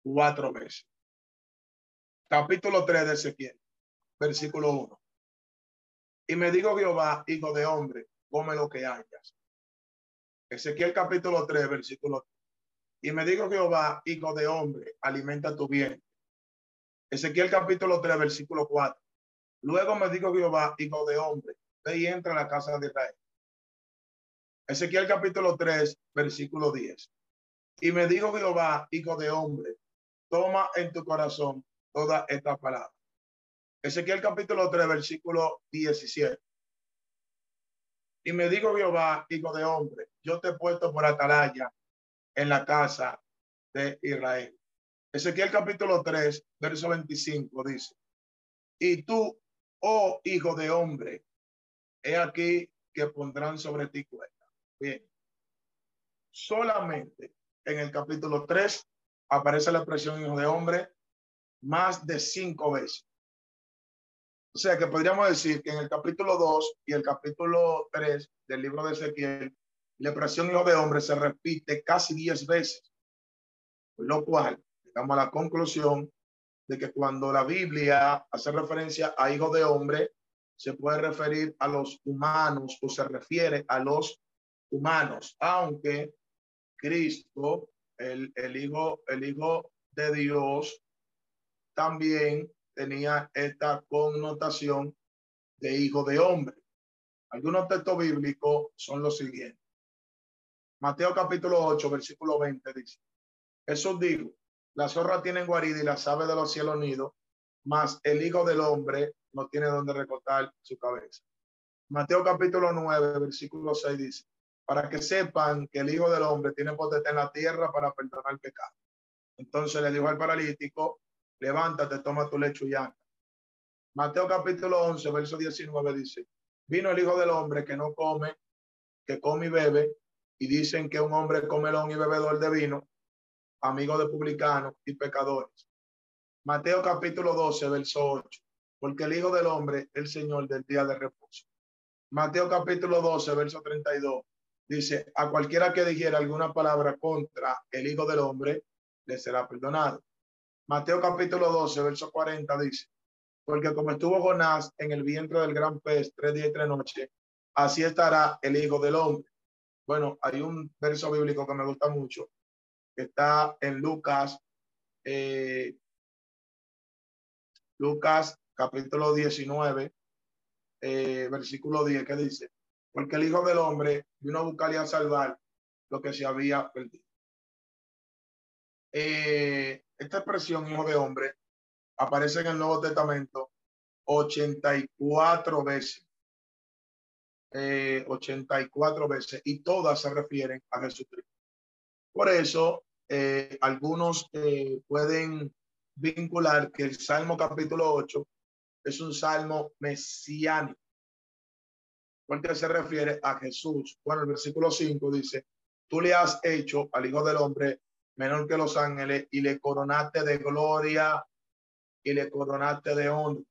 cuatro veces. Capítulo 3 de Ezequiel, versículo 1. Y me dijo Jehová, hijo de hombre, come lo que hayas. Ezequiel capítulo 3, versículo 3. Y me dijo Jehová, hijo de hombre, alimenta tu bien. Ezequiel capítulo 3, versículo 4. Luego me dijo Jehová, hijo de hombre, ve y entra a la casa de Israel. Ezequiel capítulo 3, versículo 10. Y me dijo Jehová, hijo de hombre, toma en tu corazón toda esta palabra. Ezequiel capítulo 3, versículo 17. Y me dijo Jehová, hijo de hombre, yo te he puesto por atalaya en la casa de Israel. Ezequiel capítulo 3, verso 25 dice, y tú, oh hijo de hombre, he aquí que pondrán sobre ti cuenta. Bien, solamente en el capítulo 3 aparece la expresión hijo de hombre más de cinco veces. O sea que podríamos decir que en el capítulo 2 y el capítulo 3 del libro de Ezequiel, la expresión hijo de hombre se repite casi diez veces. lo cual, llegamos a la conclusión de que cuando la Biblia hace referencia a hijo de hombre, se puede referir a los humanos o se refiere a los humanos, aunque Cristo, el, hijo, el hijo de Dios, también tenía esta connotación de hijo de hombre. Algunos textos bíblicos son los siguientes. Mateo capítulo 8, versículo 20 dice, Jesús dijo, la zorra tiene guarida y las aves de los cielos nidos, mas el hijo del hombre no tiene donde recortar su cabeza. Mateo capítulo 9, versículo 6 dice, para que sepan que el Hijo del Hombre tiene potestad en la tierra para perdonar el pecado. Entonces le dijo al paralítico, levántate, toma tu lecho y anda. Mateo capítulo 11, verso 19 dice, vino el Hijo del Hombre que no come, que come y bebe, y dicen que un hombre comelón y bebedor de vino, amigo de publicanos y pecadores. Mateo capítulo 12, verso 8. porque el Hijo del Hombre es el Señor del día de reposo. Mateo capítulo 12, verso 32, dice, a cualquiera que dijera alguna palabra contra el Hijo del Hombre, le será perdonado. Mateo capítulo 12, verso 40 dice, porque como estuvo Jonás en el vientre del gran pez tres días y tres noches, así estará el Hijo del Hombre. Bueno, hay un verso bíblico que me gusta mucho, que está en Lucas, eh, Lucas capítulo 19, eh, versículo 10, que dice, porque el Hijo del Hombre vino a buscar y a salvar lo que se había perdido. Eh, esta expresión, Hijo de Hombre, aparece en el Nuevo Testamento 84 veces. 84 eh, veces y todas se refieren a Jesucristo. Por eso, eh, algunos eh, pueden vincular que el Salmo capítulo 8 es un salmo mesiánico, porque se refiere a Jesús. Bueno, el versículo 5 dice, tú le has hecho al Hijo del Hombre menor que los ángeles y le coronaste de gloria y le coronaste de honra.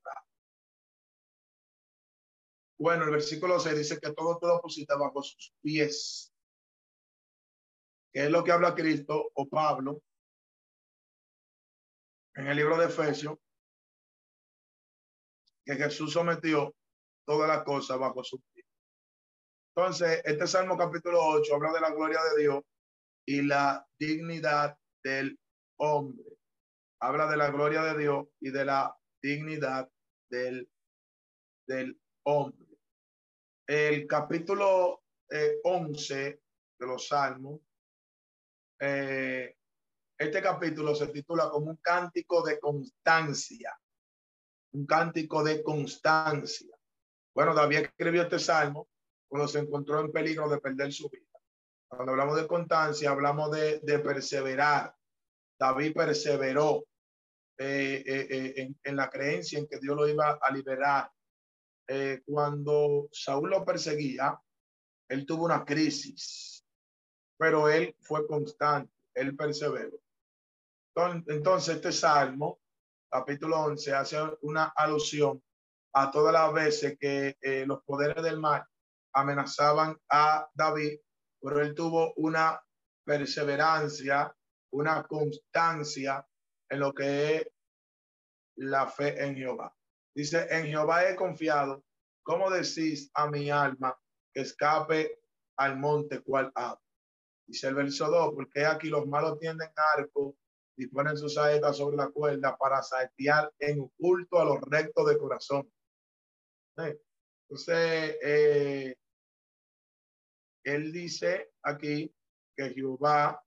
Bueno, el versículo 6 dice que todo tú lo pusiste bajo sus pies. Que es lo que habla Cristo o Pablo en el libro de Efesios, que Jesús sometió todas las cosas bajo sus. Entonces, este Salmo capítulo 8 habla de la gloria de Dios y la dignidad del hombre. Habla de la gloria de Dios y de la dignidad del, del hombre el capítulo 11 eh, de los Salmos, eh, este capítulo se titula como un cántico de constancia, un cántico de constancia. Bueno, David escribió este salmo cuando se encontró en peligro de perder su vida. Cuando hablamos de constancia, hablamos de, perseverar. David perseveró eh, en, en, la creencia en que Dios lo iba a liberar eh, cuando Saúl lo perseguía, él tuvo una crisis, pero él fue constante, él perseveró. Entonces, este salmo, capítulo 11, hace una alusión a todas las veces que eh, los poderes del mal amenazaban a David, pero él tuvo una perseverancia, una constancia en lo que es la fe en Jehová. Dice, en Jehová he confiado. ¿Cómo decís a mi alma que escape al monte cual ave? Dice el verso 2, porque aquí los malos tienden arco y ponen sus saetas sobre la cuerda para saetear en oculto a los rectos de corazón. Entonces, eh, él dice aquí que Jehová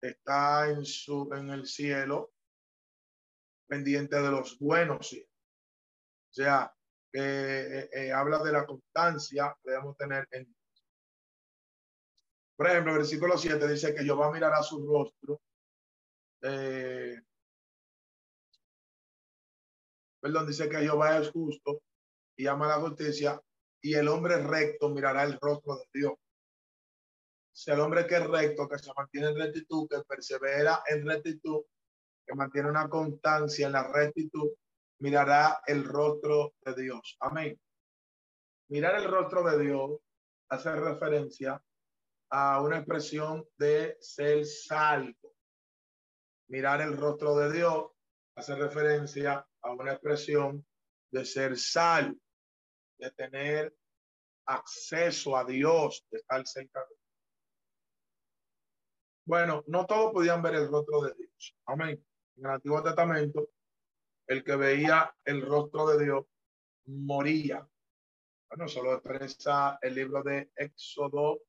está en, su, en el cielo pendiente de los buenos o sea, eh, eh, habla de la constancia que debemos tener en Por ejemplo, el versículo 7 dice que Jehová mirará su rostro. Eh, perdón, dice que Jehová es justo y ama la justicia y el hombre recto mirará el rostro de Dios. Si el hombre que es recto, que se mantiene en rectitud, que persevera en rectitud, que mantiene una constancia en la rectitud, mirará el rostro de Dios. Amén. Mirar el rostro de Dios hace referencia a una expresión de ser salvo. Mirar el rostro de Dios hace referencia a una expresión de ser salvo, de tener acceso a Dios, de estar cerca de Bueno, no todos podían ver el rostro de Dios. Amén. En el Antiguo Testamento el que veía el rostro de Dios moría. Bueno, solo expresa el libro de Éxodo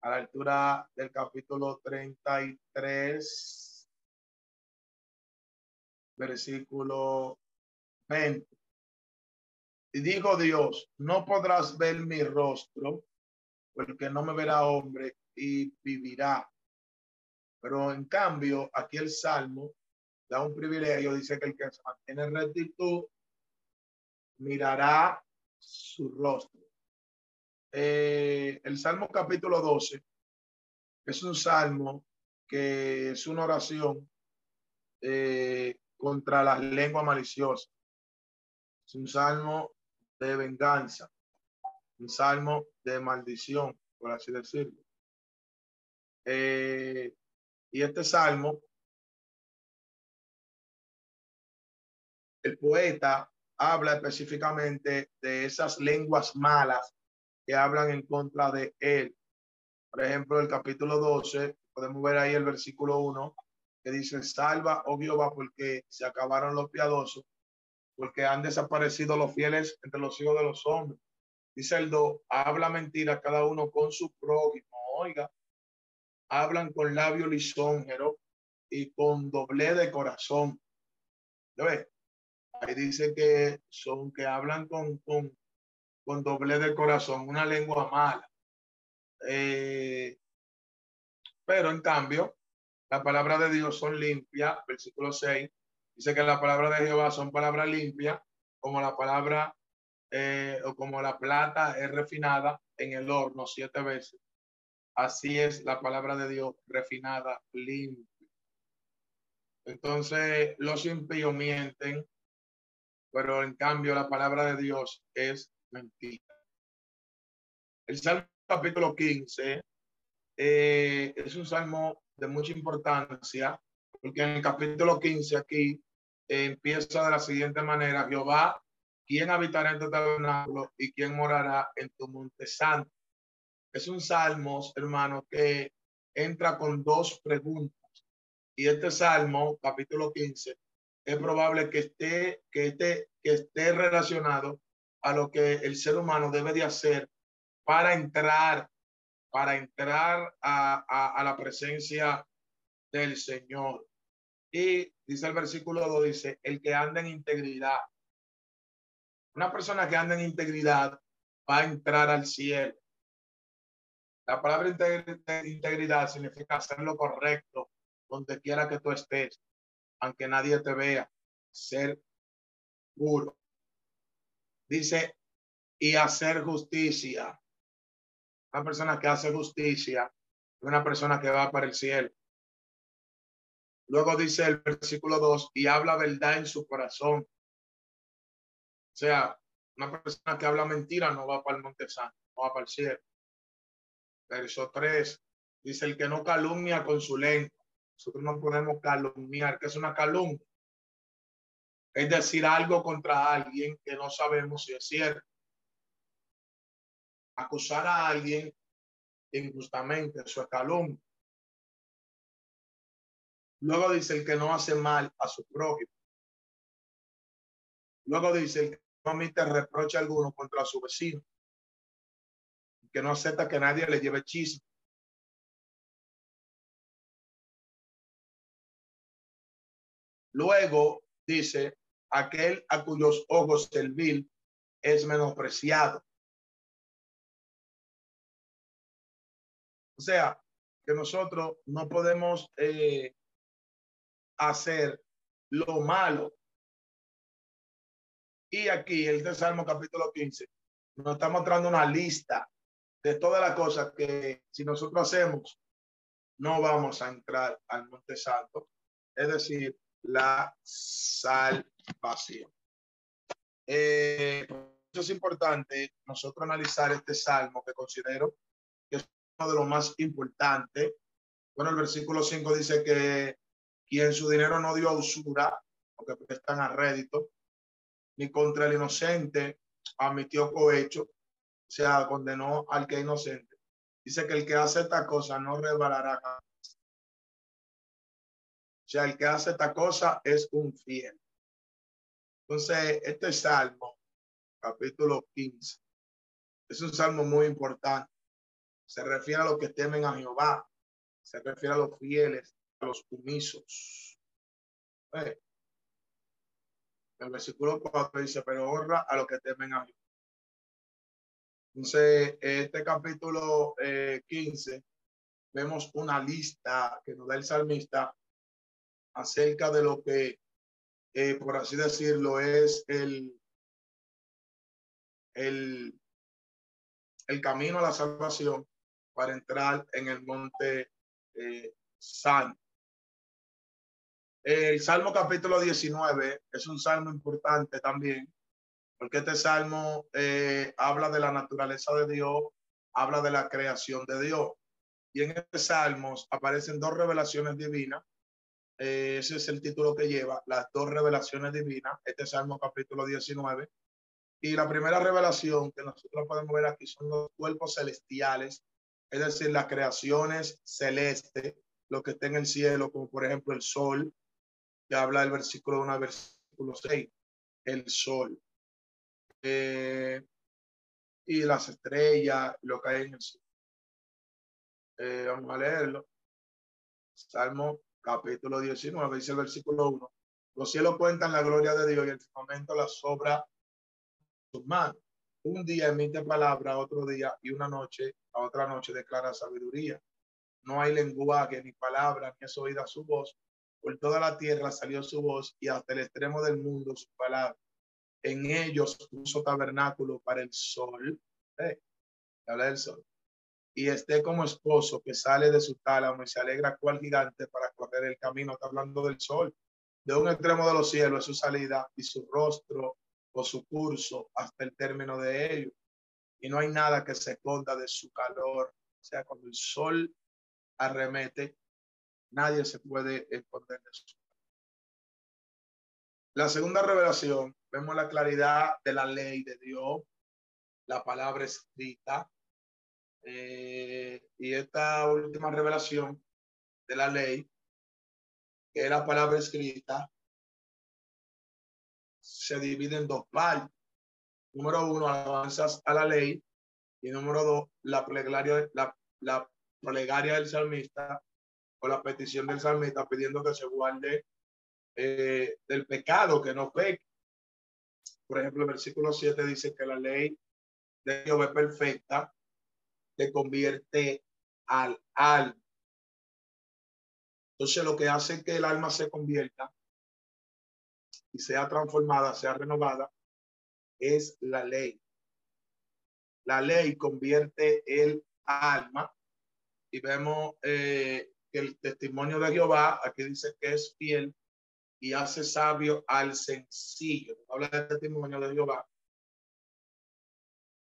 a la altura del capítulo 33, versículo 20. Y dijo Dios, no podrás ver mi rostro, porque no me verá hombre y vivirá. Pero en cambio, aquí el Salmo da un privilegio, dice que el que se mantiene en rectitud mirará su rostro. Eh, el Salmo capítulo 12 es un salmo que es una oración eh, contra las lenguas maliciosas. Es un salmo de venganza, un salmo de maldición, por así decirlo. Eh, y este salmo, el poeta habla específicamente de esas lenguas malas que hablan en contra de él. Por ejemplo, el capítulo 12, podemos ver ahí el versículo 1, que dice, salva, oh Jehová, porque se acabaron los piadosos, porque han desaparecido los fieles entre los hijos de los hombres. Dice el 2, habla mentira cada uno con su prójimo. Oiga, hablan con labio lisonjero y con doble de corazón. ¿Ves? Ahí dice que son que hablan con, con, con doble de corazón, una lengua mala. Eh, pero en cambio, la palabra de Dios son limpias, versículo 6, dice que la palabra de Jehová son palabras limpias, como la palabra eh, o como la plata es refinada en el horno siete veces. Así es la palabra de Dios refinada, limpia. Entonces, los impíos mienten, pero en cambio la palabra de Dios es mentira. El Salmo capítulo 15 eh, es un salmo de mucha importancia, porque en el capítulo 15 aquí eh, empieza de la siguiente manera, Jehová, ¿quién habitará en tu tabernáculo y quién morará en tu monte santo? Es un salmo, hermano, que entra con dos preguntas. Y este salmo, capítulo 15, es probable que esté, que esté, que esté relacionado a lo que el ser humano debe de hacer para entrar para entrar a, a, la presencia del Señor. Y dice el versículo 2, dice, el que anda en integridad. Una persona que anda en integridad va a entrar al cielo. La palabra integridad significa hacer lo correcto donde quiera que tú estés, aunque nadie te vea, ser puro. Dice, y hacer justicia. Una persona que hace justicia una persona que va para el cielo. Luego dice el versículo 2, y habla verdad en su corazón. O sea, una persona que habla mentira no va para el monte santo, no va para el cielo. Verso 3, dice el que no calumnia con su lengua. Nosotros no podemos calumniar, que es una calumnia. Es decir, algo contra alguien que no sabemos si es cierto acusar a alguien injustamente, su escalón. Luego dice el que no hace mal a su prójimo. Luego dice el que no omite reproche alguno contra su vecino. Que no acepta que nadie le lleve chisme. Luego dice aquel a cuyos ojos el vil es menospreciado. O sea, que nosotros no podemos eh, hacer lo malo. Y aquí, el de Salmo capítulo 15, nos está mostrando una lista de todas las cosas que si nosotros hacemos, no vamos a entrar al Monte Santo, es decir, la salvación. Eh, eso es importante nosotros analizar este salmo que considero de lo más importante. Bueno, el versículo 5 dice que quien su dinero no dio a usura, porque prestan a rédito, ni contra el inocente admitió cohecho, o sea, condenó al que es inocente. Dice que el que hace esta cosa no rebalará. O sea, el que hace esta cosa es un fiel. Entonces, este salmo, capítulo 15, es un salmo muy importante se refiere a los que temen a Jehová, se refiere a los fieles, a los sumisos. El versículo 4 dice, pero honra a los que temen a Jehová. Entonces, este capítulo 15, eh, vemos una lista que nos da el salmista acerca de lo que, eh, por así decirlo, es el, el, el camino a la salvación para entrar en el monte eh, santo. El Salmo capítulo 19 es un salmo importante también, porque este salmo eh, habla de la naturaleza de Dios, habla de la creación de Dios. Y en este salmo aparecen dos revelaciones divinas. Eh, ese es el título que lleva, las dos revelaciones divinas, este salmo capítulo 19. Y la primera revelación que nosotros podemos ver aquí son los cuerpos celestiales, es decir, las creaciones celestes, lo que está en el cielo, como por ejemplo el sol, que habla del versículo 1 versículo 6, el sol. Eh, y las estrellas, lo que en el cielo. Eh, vamos a leerlo. Salmo capítulo 19, dice el versículo 1. Los cielos cuentan la gloria de Dios y el momento la sobra sus manos. Un día emite palabra, otro día y una noche, a otra noche declara sabiduría. No hay lenguaje ni palabra, ni es oída su voz. Por toda la tierra salió su voz y hasta el extremo del mundo su palabra. En ellos puso tabernáculo para el sol. Eh, habla del sol. Y esté como esposo que sale de su tálamo y se alegra cual gigante para correr el camino. Está hablando del sol. De un extremo de los cielos su salida y su rostro o su curso hasta el término de ellos. Y no hay nada que se esconda de su calor. O sea, cuando el sol arremete, nadie se puede esconder de su La segunda revelación, vemos la claridad de la ley de Dios, la palabra escrita. Eh, y esta última revelación de la ley, que es la palabra escrita, se divide en dos partes. Número uno, alabanzas a la ley. Y número dos, la plegaria, la, la plegaria del salmista o la petición del salmista pidiendo que se guarde eh, del pecado, que no peque. Por ejemplo, el versículo 7 dice que la ley de Dios es perfecta, que convierte al alma. Entonces, lo que hace que el alma se convierta y sea transformada, sea renovada, es la ley. La ley convierte el alma y vemos eh, que el testimonio de Jehová, aquí dice que es fiel y hace sabio al sencillo. Habla del testimonio de Jehová.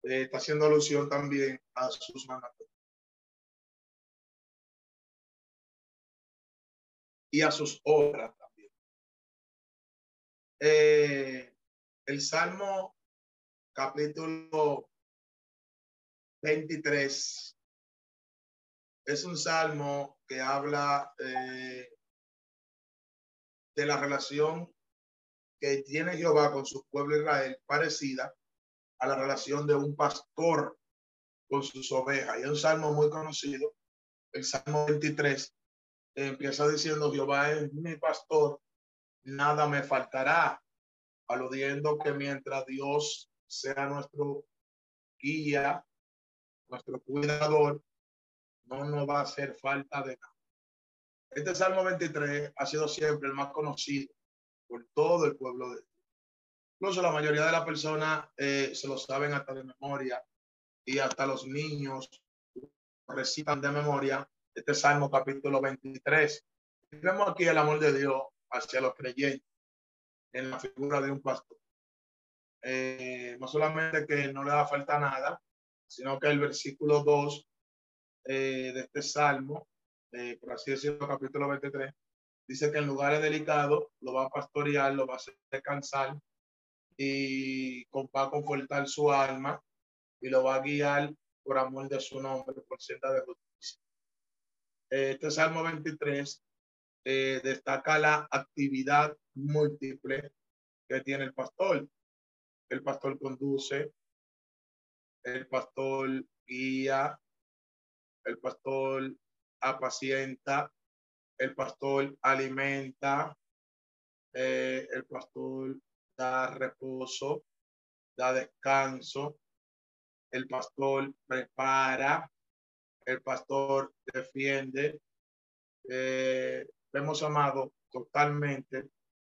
Eh, está haciendo alusión también a sus mandatos. Y a sus obras también. Eh, el Salmo capítulo 23 es un salmo que habla eh, de la relación que tiene Jehová con su pueblo Israel, parecida a la relación de un pastor con sus ovejas. Y un salmo muy conocido, el Salmo 23, empieza diciendo, Jehová es mi pastor, nada me faltará, aludiendo que mientras Dios sea nuestro guía, nuestro cuidador, no nos va a hacer falta de nada. Este Salmo 23 ha sido siempre el más conocido por todo el pueblo de Dios. Incluso la mayoría de las personas eh, se lo saben hasta de memoria y hasta los niños recitan de memoria este Salmo capítulo 23. vemos aquí el amor de Dios hacia los creyentes en la figura de un pastor. Eh, no solamente que no le da falta nada, sino que el versículo 2 eh, de este salmo, eh, por así decirlo, capítulo 23, dice que en lugares delicados lo va a pastorear, lo va a hacer descansar y va a confortar su alma y lo va a guiar por amor de su nombre, por senda de justicia. Eh, este Salmo 23 destaca la actividad múltiple que tiene el pastor. El pastor conduce, el pastor guía, el pastor apacienta, el pastor alimenta, eh, el pastor da reposo, da descanso, el pastor prepara, el pastor defiende. Eh, hemos amado totalmente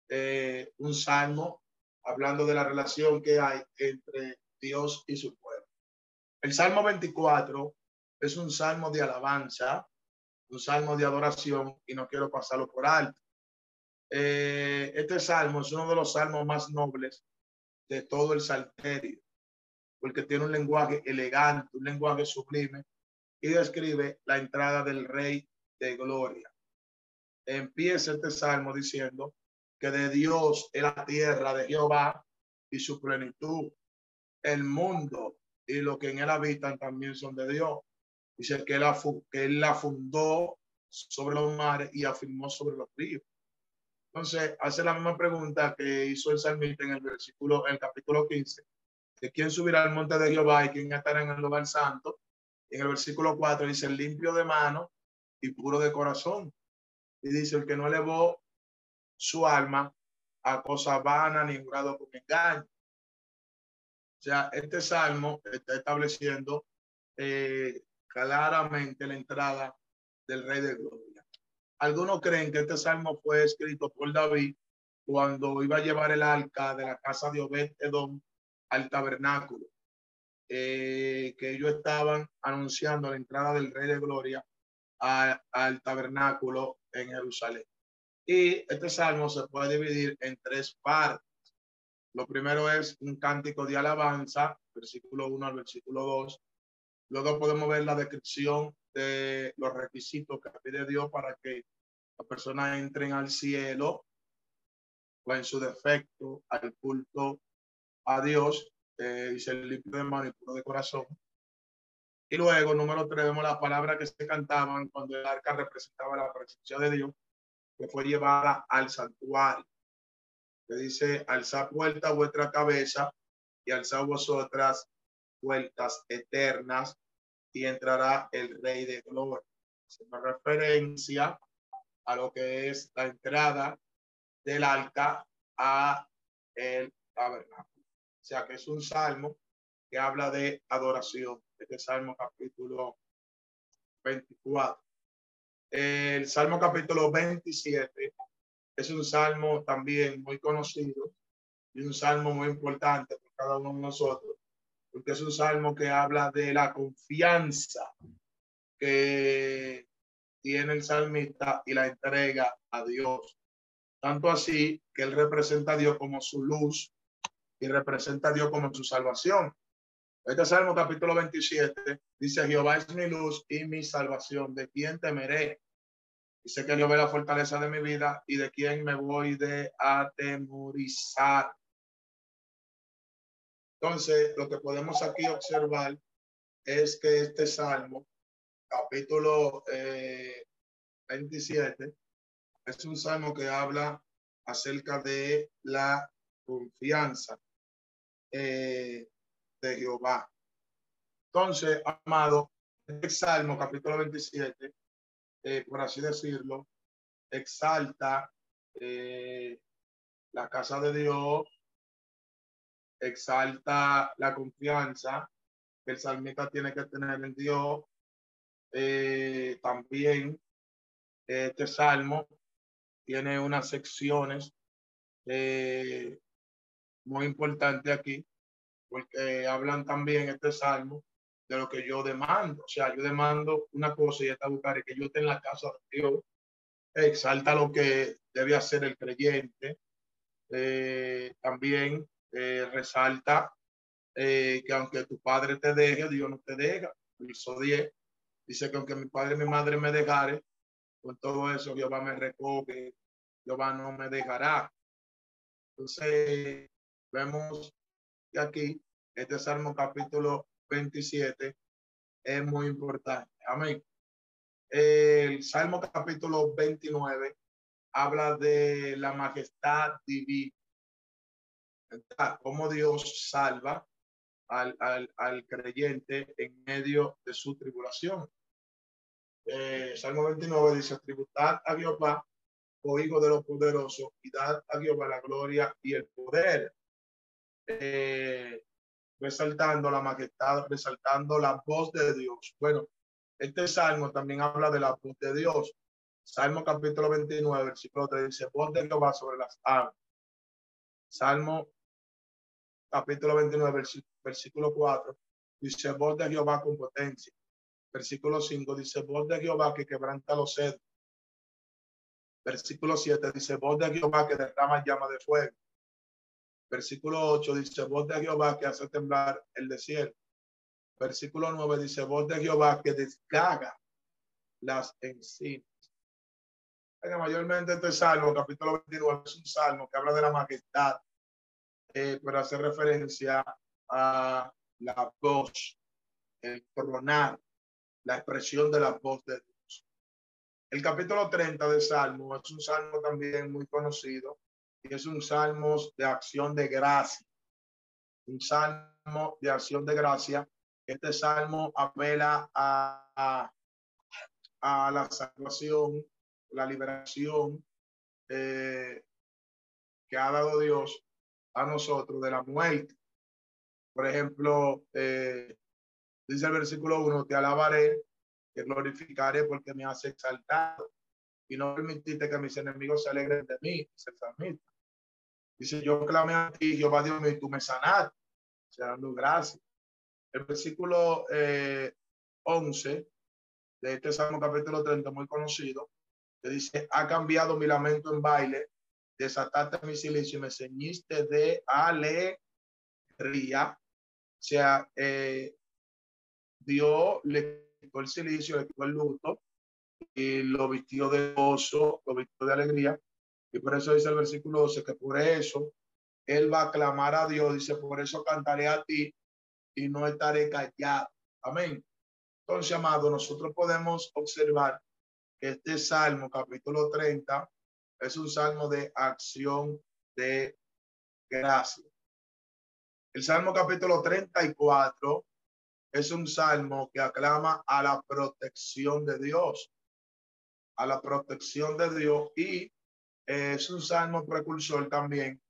eh, un salmo hablando de la relación que hay entre Dios y su pueblo. El Salmo 24 es un salmo de alabanza, un salmo de adoración y no quiero pasarlo por alto. Eh, este salmo es uno de los salmos más nobles de todo el salterio, porque tiene un lenguaje elegante, un lenguaje sublime, y describe la entrada del Rey de Gloria. Empieza este salmo diciendo que de Dios es la tierra de Jehová y su plenitud, el mundo y lo que en él habitan también son de Dios. Dice que él, que él la fundó sobre los mares y afirmó sobre los ríos. Entonces, hace la misma pregunta que hizo el salmista en el versículo, en el capítulo 15, de quién subirá al monte de Jehová y quién estará en el lugar santo. En el versículo 4 dice, limpio de mano y puro de corazón. Y dice, el que no elevó su alma a cosa vana ni jurado con engaño. O sea, este salmo está estableciendo eh, claramente la entrada del Rey de Gloria. Algunos creen que este salmo fue escrito por David cuando iba a llevar el arca de la casa de Obed Edom al tabernáculo, eh, que ellos estaban anunciando la entrada del Rey de Gloria al tabernáculo en Jerusalén. Y este salmo se puede dividir en tres partes. Lo primero es un cántico de alabanza, versículo 1 al versículo 2. Luego podemos ver la descripción de los requisitos que pide Dios para que las personas entren al cielo o en su defecto al culto a Dios, eh, dice el limpio de mano y puro de corazón. Y luego, número tres, vemos las palabras que se cantaban cuando el arca representaba la presencia de Dios, que fue llevada al santuario. Que dice, alzad vuelta vuestra cabeza y alzad vosotras vueltas eternas y entrará el Rey de Gloria. Una referencia a lo que es la entrada del arca a el tabernáculo. O sea que es un salmo que habla de adoración. Este salmo capítulo 24. El salmo capítulo 27 es un salmo también muy conocido y un salmo muy importante para cada uno de nosotros porque es un salmo que habla de la confianza que tiene el salmista y la entrega a Dios. Tanto así que él representa a Dios como su luz y representa a Dios como su salvación. Este Salmo capítulo 27 dice, Jehová es mi luz y mi salvación, ¿de quién temeré? Dice que Jehová es la fortaleza de mi vida y de quién me voy de atemorizar. Entonces, lo que podemos aquí observar es que este salmo, capítulo 27, eh, es un salmo que habla acerca de la confianza eh, de Jehová. Entonces, amado, este salmo, capítulo 27, eh, por así decirlo, exalta la casa de Dios, exalta la confianza que el salmista tiene que tener en Dios. Eh, también este salmo tiene unas secciones eh, muy importantes aquí, porque hablan también este salmo de lo que yo demando. O sea, yo demando una cosa y esta buscar que yo esté en la casa de Dios. Exalta lo que debe hacer el creyente. Eh, también eh, resalta eh, que aunque tu padre te deje, Dios no te deja. Verso 10 dice que aunque mi padre y mi madre me dejare, con todo eso Jehová me recoge, Jehová no me dejará. Entonces, vemos que aquí, este Salmo capítulo 27 es muy importante. Amén. El Salmo capítulo 29 habla de la majestad divina cómo Dios salva al, al, al, creyente en medio de su tribulación. Eh, Salmo 29 dice, tributad a Jehová, oh hijo de los poderosos, y dad a Jehová la gloria y el poder. Eh, resaltando la majestad, resaltando la voz de Dios. Bueno, este salmo también habla de la voz de Dios. Salmo capítulo 29, versículo 3 dice, voz de Jehová sobre las aguas. Salmo capítulo 29, versículo 4, dice, voz de Jehová con potencia. Versículo 5 dice, voz de Jehová que quebranta los cedros. Versículo 7 dice, voz de Jehová que derrama llama de fuego. Versículo 8 dice, voz de Jehová que hace temblar el desierto. Versículo 9 dice, voz de Jehová que desgaga las encinas. Mayormente este salmo, capítulo 29, es un salmo que habla de la majestad, eh, pero hace referencia a la voz, el tronar, la expresión de la voz de Dios. El capítulo 30 de Salmo es un salmo también muy conocido y es un salmo de acción de gracia. Un salmo de acción de gracia. Este salmo apela a, a, la salvación, la liberación eh, que ha dado Dios a nosotros de la muerte. Por ejemplo, eh, dice el versículo 1, te alabaré, te glorificaré porque me has exaltado y no permitiste que mis enemigos se alegren de mí, se el Dice, yo clamé a ti, Jehová Dios mío, y tú me sanaste, o sea, dando gracias. El versículo 11 eh, de este Salmo capítulo 30, muy conocido, que dice, ha cambiado mi lamento en baile, desataste mi silencio y me ceñiste de alegría. O sea, eh, Dios le quitó el silicio, le quitó el luto y lo vistió de gozo, lo vistió de alegría. Y por eso dice el versículo 12 que por eso él va a clamar a Dios, dice, por eso cantaré a ti y no estaré callado. Amén. Entonces, amado, nosotros podemos observar que este salmo, capítulo 30, es un salmo de acción de gracia. El salmo capítulo 34 es un salmo que aclama a la protección de Dios, a la protección de Dios y es un salmo precursor también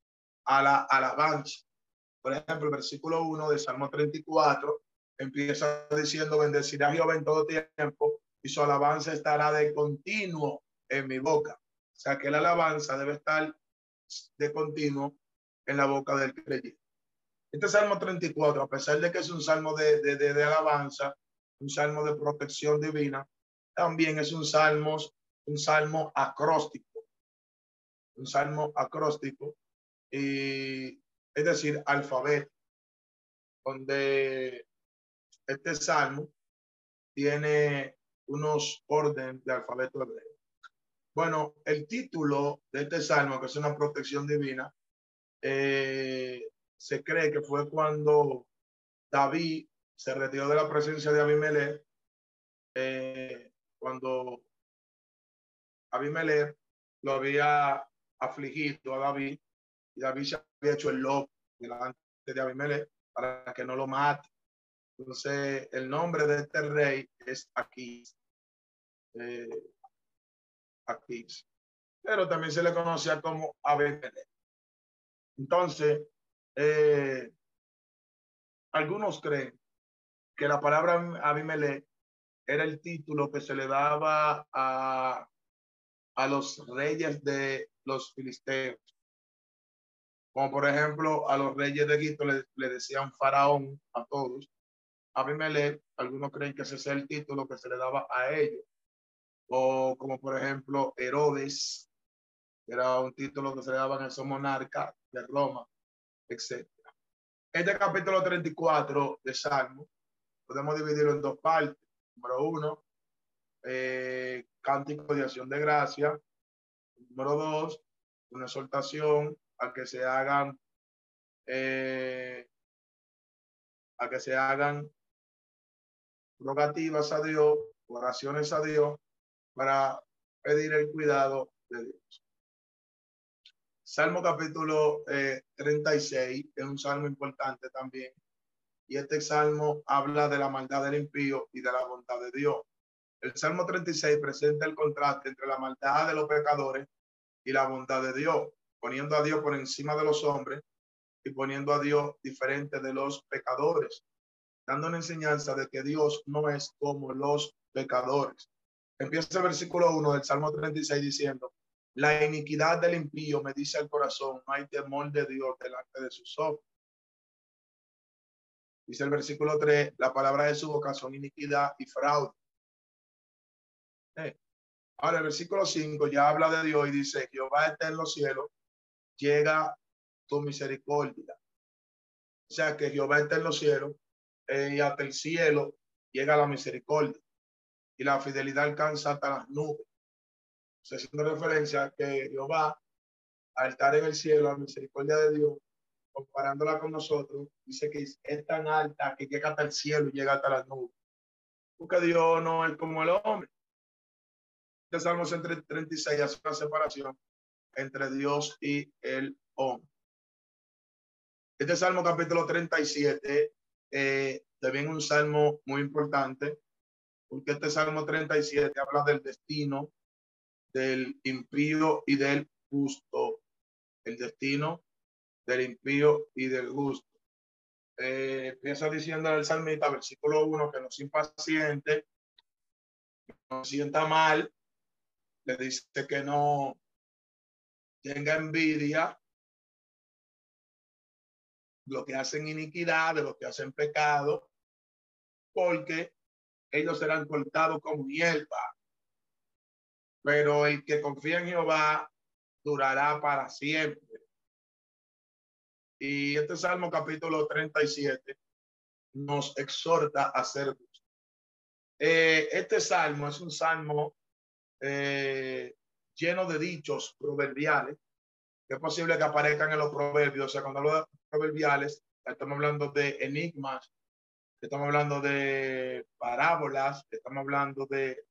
a la alabanza. Por ejemplo, el versículo 1 de Salmo 34 empieza diciendo, bendecirá Jehová en todo tiempo y su alabanza estará de continuo en mi boca. O sea que la alabanza debe estar de continuo en la boca del creyente. Este Salmo 34, a pesar de que es un salmo de, de, de, alabanza, un salmo de protección divina, también es un salmo, un salmo acróstico, un salmo acróstico, y, es decir, alfabeto, donde este salmo tiene unos órdenes de alfabeto hebreo. Bueno, el título de este salmo, que es una protección divina, eh, se cree que fue cuando David se retiró de la presencia de Abimelech, eh, cuando Abimelech lo había afligido a David y David se había hecho el loco delante de Abimelech para que no lo mate. Entonces, el nombre de este rey es Aquís. Eh, Pero también se le conocía como Abimelech. Entonces, eh, algunos creen que la palabra Abimelech era el título que se le daba a, a los reyes de los filisteos. Como por ejemplo, a los reyes de Egipto le, le decían faraón a todos. Abimelech, algunos creen que ese es el título que se le daba a ellos. O como por ejemplo Herodes, era un título que se le daban a esos monarcas de Roma etc. Este capítulo 34 de Salmo podemos dividirlo en dos partes. Número uno, eh, cántico de acción de gracia. Número dos, una exhortación a que se hagan eh, a que se hagan rogativas a Dios, oraciones a Dios para pedir el cuidado de Dios. Salmo capítulo 36 eh, es un salmo importante también. Y este salmo habla de la maldad del impío y de la bondad de Dios. El Salmo 36 presenta el contraste entre la maldad de los pecadores y la bondad de Dios, poniendo a Dios por encima de los hombres y poniendo a Dios diferente de los pecadores, dando una enseñanza de que Dios no es como los pecadores. Empieza el versículo 1 del Salmo 36 diciendo, la iniquidad del impío me dice al corazón, no hay temor de Dios delante de sus ojos. Dice el versículo 3, la palabra de su boca son iniquidad y fraude. Eh, ahora el versículo 5 ya habla de Dios y dice, Jehová está en los cielos, llega tu misericordia. O sea que Jehová está en los cielos eh, y hasta el cielo llega la misericordia y la fidelidad alcanza hasta las nubes. O haciendo referencia a que Jehová, al estar en el cielo, la misericordia de Dios, comparándola con nosotros, dice que es tan alta que llega hasta el cielo y llega hasta las nubes. Porque Dios no es como el hombre. Este Salmo 136 hace una separación entre Dios y el hombre. Este Salmo capítulo 37 eh, también un salmo muy importante, porque este Salmo 37 habla del destino del impío y del justo. El destino del impío y del justo. Eh, empieza diciendo el salmista, versículo 1, que no es impaciente, no sienta mal, le dice que no tenga envidia lo que hacen iniquidad, de los que hacen pecado, porque ellos serán cortados como hierba. Pero el que confía en Jehová durará para siempre. Y este Salmo capítulo 37 nos exhorta a ser. Eh, este salmo es un salmo eh, lleno de dichos proverbiales, que es posible que aparezcan en los proverbios. O sea, cuando hablo de proverbiales, estamos hablando de enigmas, estamos hablando de parábolas, estamos hablando de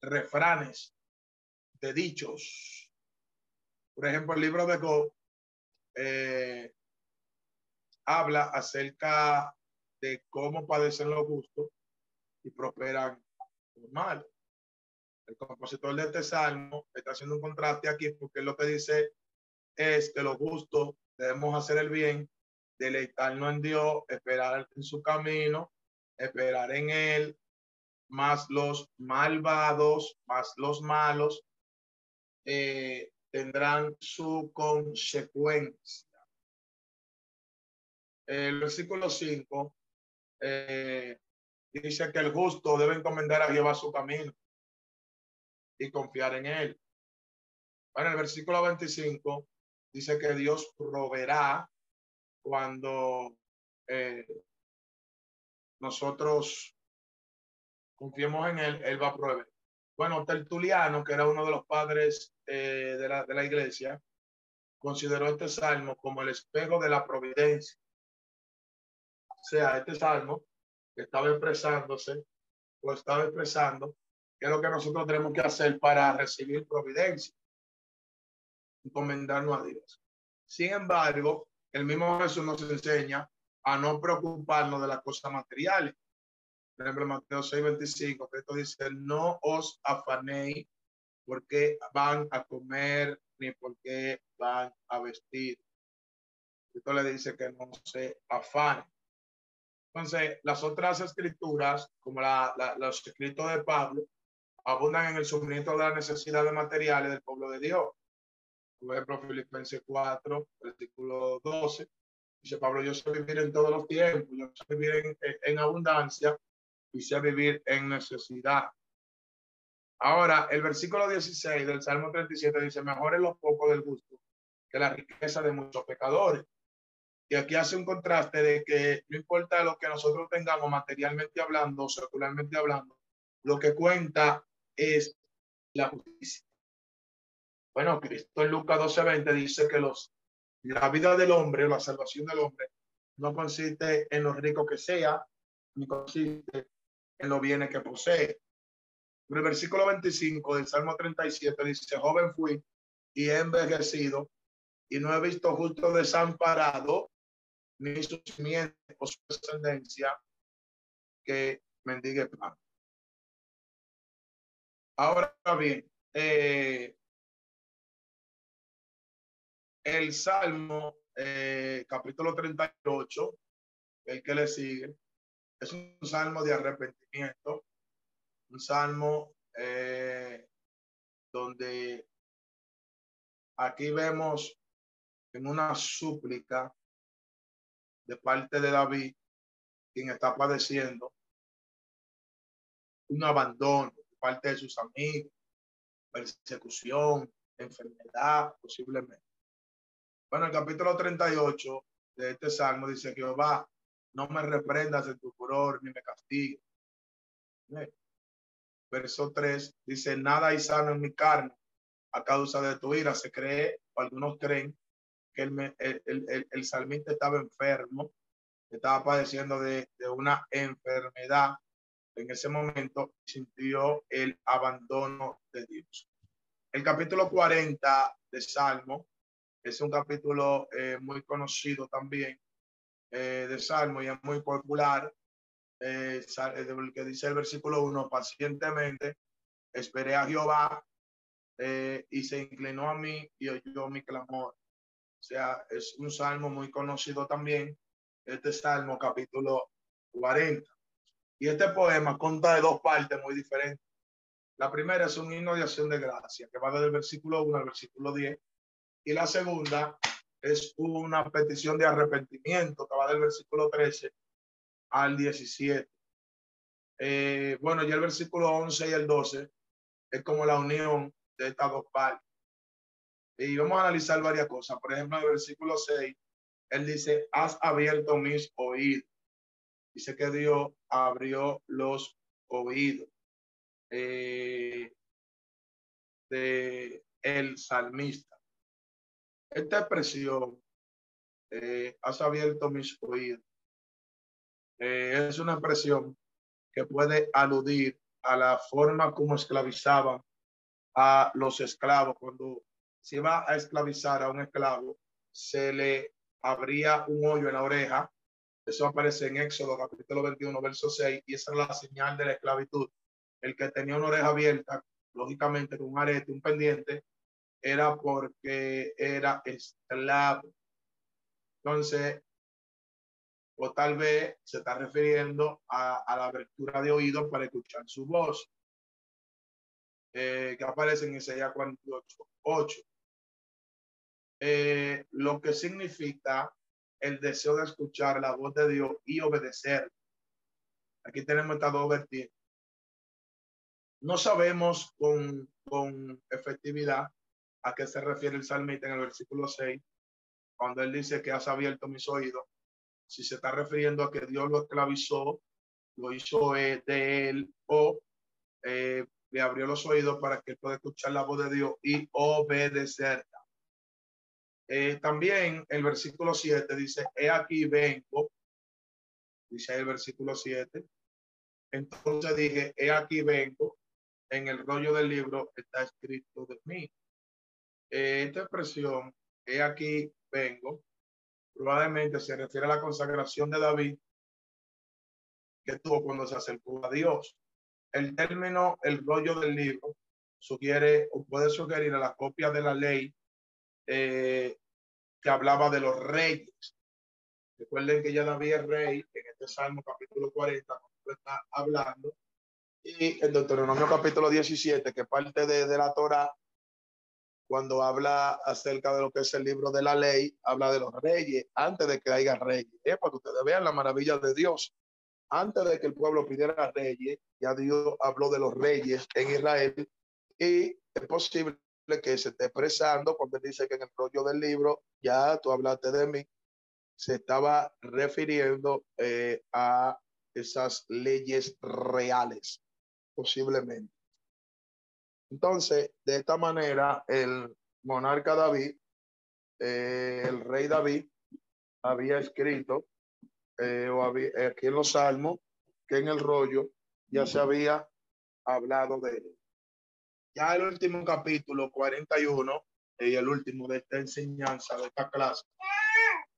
refranes, de dichos. Por ejemplo, el libro de Go eh, habla acerca de cómo padecen los justos y prosperan los malos. El compositor de este salmo está haciendo un contraste aquí porque lo que dice es que los justos debemos hacer el bien, deleitarnos en Dios, esperar en su camino, esperar en Él, más los malvados, más los malos, eh, tendrán su consecuencia. El versículo 5 eh, dice que el justo debe encomendar a Jehová su camino y confiar en él. Bueno, el versículo 25 dice que Dios proveerá cuando eh, nosotros confiemos en Él, Él va a proveer. Bueno, Tertuliano, que era uno de los padres eh, de, la, de la iglesia, consideró este salmo como el espejo de la providencia. O sea, este salmo que estaba expresándose o estaba expresando qué es lo que nosotros tenemos que hacer para recibir providencia encomendarnos a Dios. Sin embargo, el mismo Jesús nos enseña a no preocuparnos de las cosas materiales. Por ejemplo, Mateo 6:25, Cristo dice, no os afanéis porque van a comer ni porque van a vestir. Cristo le dice que no se afane. Entonces, las otras escrituras, como la, los escritos de Pablo, abundan en el suministro de las necesidades materiales del pueblo de Dios por ejemplo, Filipenses 4, versículo 12, dice Pablo, yo sé vivir en todos los tiempos, yo sé vivir en, en abundancia y sé vivir en necesidad. Ahora, el versículo 16 del Salmo 37 dice, mejor es lo poco del gusto que la riqueza de muchos pecadores. Y aquí hace un contraste de que no importa lo que nosotros tengamos materialmente hablando, secularmente hablando, lo que cuenta es la justicia. Bueno, Cristo en Lucas 12:20 dice que los, la vida del hombre, la salvación del hombre, no consiste en lo rico que sea, ni consiste en los bienes que posee. En el versículo 25 del Salmo 37 dice, joven fui y he envejecido y no he visto justo desamparado ni su simiente o su descendencia que mendigue pan. Ahora bien, eh, el Salmo, eh, capítulo 38, el que le sigue, es un salmo de arrepentimiento, un salmo eh, donde aquí vemos en una súplica de parte de David, quien está padeciendo un abandono parte de sus amigos, persecución, enfermedad, posiblemente. Bueno, el capítulo 38 de este salmo dice, Jehová, no me reprendas en tu furor ni me castigues. Verso 3 dice, nada hay sano en mi carne a causa de tu ira. Se cree, o algunos creen, que el, el, el, salmista estaba enfermo, estaba padeciendo de, de una enfermedad. En ese momento sintió el abandono de Dios. El capítulo 40 de Salmo es un capítulo eh, muy conocido también eh, de Salmo y es muy popular. Eh, que dice el versículo 1, pacientemente esperé a Jehová eh, y se inclinó a mí y oyó mi clamor. O sea, es un salmo muy conocido también, este salmo capítulo 40. Y este poema consta de dos partes muy diferentes. La primera es un himno de acción de gracia que va desde el versículo 1 al versículo 10. Y la segunda es una petición de arrepentimiento que va del versículo 13 al 17. Eh, bueno, ya el versículo 11 y el 12 es como la unión de estas dos partes. Y vamos a analizar varias cosas. Por ejemplo, el versículo 6, él dice, has abierto mis oídos. Dice que Dios abrió los oídos eh, de el salmista. Esta expresión, eh, has abierto mis oídos, eh, es una expresión que puede aludir a la forma como esclavizaban a los esclavos. Cuando se iba a esclavizar a un esclavo, se le abría un hoyo en la oreja. Eso aparece en Éxodo capítulo 21, verso 6, y esa es la señal de la esclavitud. El que tenía una oreja abierta, lógicamente con un arete, un pendiente, era porque era esclavo. Entonces, o tal vez se está refiriendo a, la abertura de oídos para escuchar su voz, eh, que aparece en Isaías 48, 8. Eh, lo que significa el deseo de escuchar la voz de Dios y obedecer. Aquí tenemos esta dos vertientes. No sabemos con, con efectividad a qué se refiere el salmista en el versículo 6, cuando él dice que has abierto mis oídos si se está refiriendo a que Dios lo esclavizó, lo hizo eh, de él o eh, le abrió los oídos para que pueda escuchar la voz de Dios y obedecerla. Eh, también el versículo 7 dice, he aquí vengo, dice el versículo 7. Entonces dije, he aquí vengo, en el rollo del libro está escrito de mí. Esta expresión, he aquí vengo, probablemente se refiere a la consagración de David que tuvo cuando se acercó a Dios. El término, el rollo del libro, sugiere o puede sugerir a la copia de la ley eh, que hablaba de los reyes. Recuerden que ya David es rey en este Salmo capítulo 40, cuando está hablando, y en Deuteronomio capítulo 17, que parte de, de la Torah, cuando habla acerca de lo que es el libro de la ley, habla de los reyes antes de que haya reyes. Es para que ustedes vean la maravilla de Dios. Antes de que el pueblo pidiera reyes, ya Dios habló de los reyes en Israel y es posible que se esté expresando cuando dice que en el rollo del libro, ya tú hablaste de mí, se estaba refiriendo eh, a esas leyes reales, posiblemente. Entonces, de esta manera, el monarca David, eh, el rey David, había escrito, eh, o había, aquí en los salmos, que en el rollo ya se había hablado de él. Ya el último capítulo, 41, y el último de esta enseñanza, de esta clase,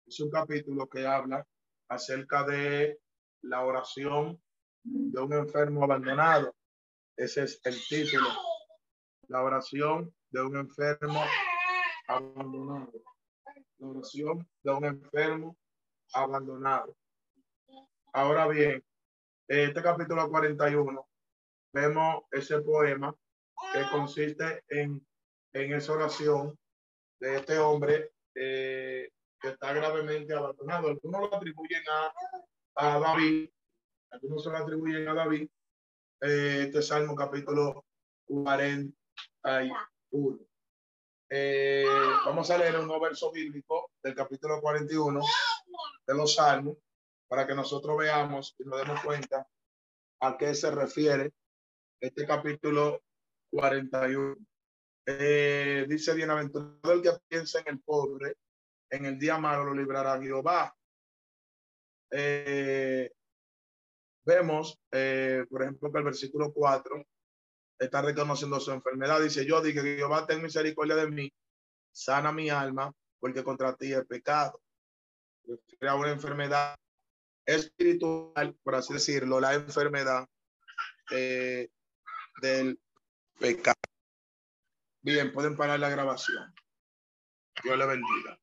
es un capítulo que habla acerca de la oración de un enfermo abandonado. Ese es el título la oración de un enfermo abandonado. La oración de un enfermo abandonado. Ahora bien, en este capítulo 41 vemos ese poema que consiste en, en esa oración de este hombre eh, que está gravemente abandonado. Algunos lo atribuyen a, a David, algunos se lo atribuyen a David. Eh, este Salmo capítulo 40 hay uno. Eh, vamos a leer un nuevo verso bíblico del capítulo 41 de los Salmos para que nosotros veamos y nos demos cuenta a qué se refiere este capítulo 41. Eh, dice, bienaventurado el que piensa en el pobre, en el día malo lo librará Jehová. Eh, vemos, eh, por ejemplo, que el versículo 4 está reconociendo su enfermedad. Dice, yo dije, Jehová, ten misericordia de mí, sana mi alma, porque contra ti he pecado. Crea una enfermedad espiritual, por así decirlo, la enfermedad eh, del pecado. Bien, pueden parar la grabación. Dios le bendiga.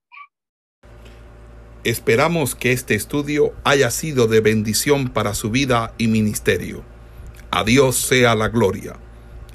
Esperamos que este estudio haya sido de bendición para su vida y ministerio. A Dios sea la gloria.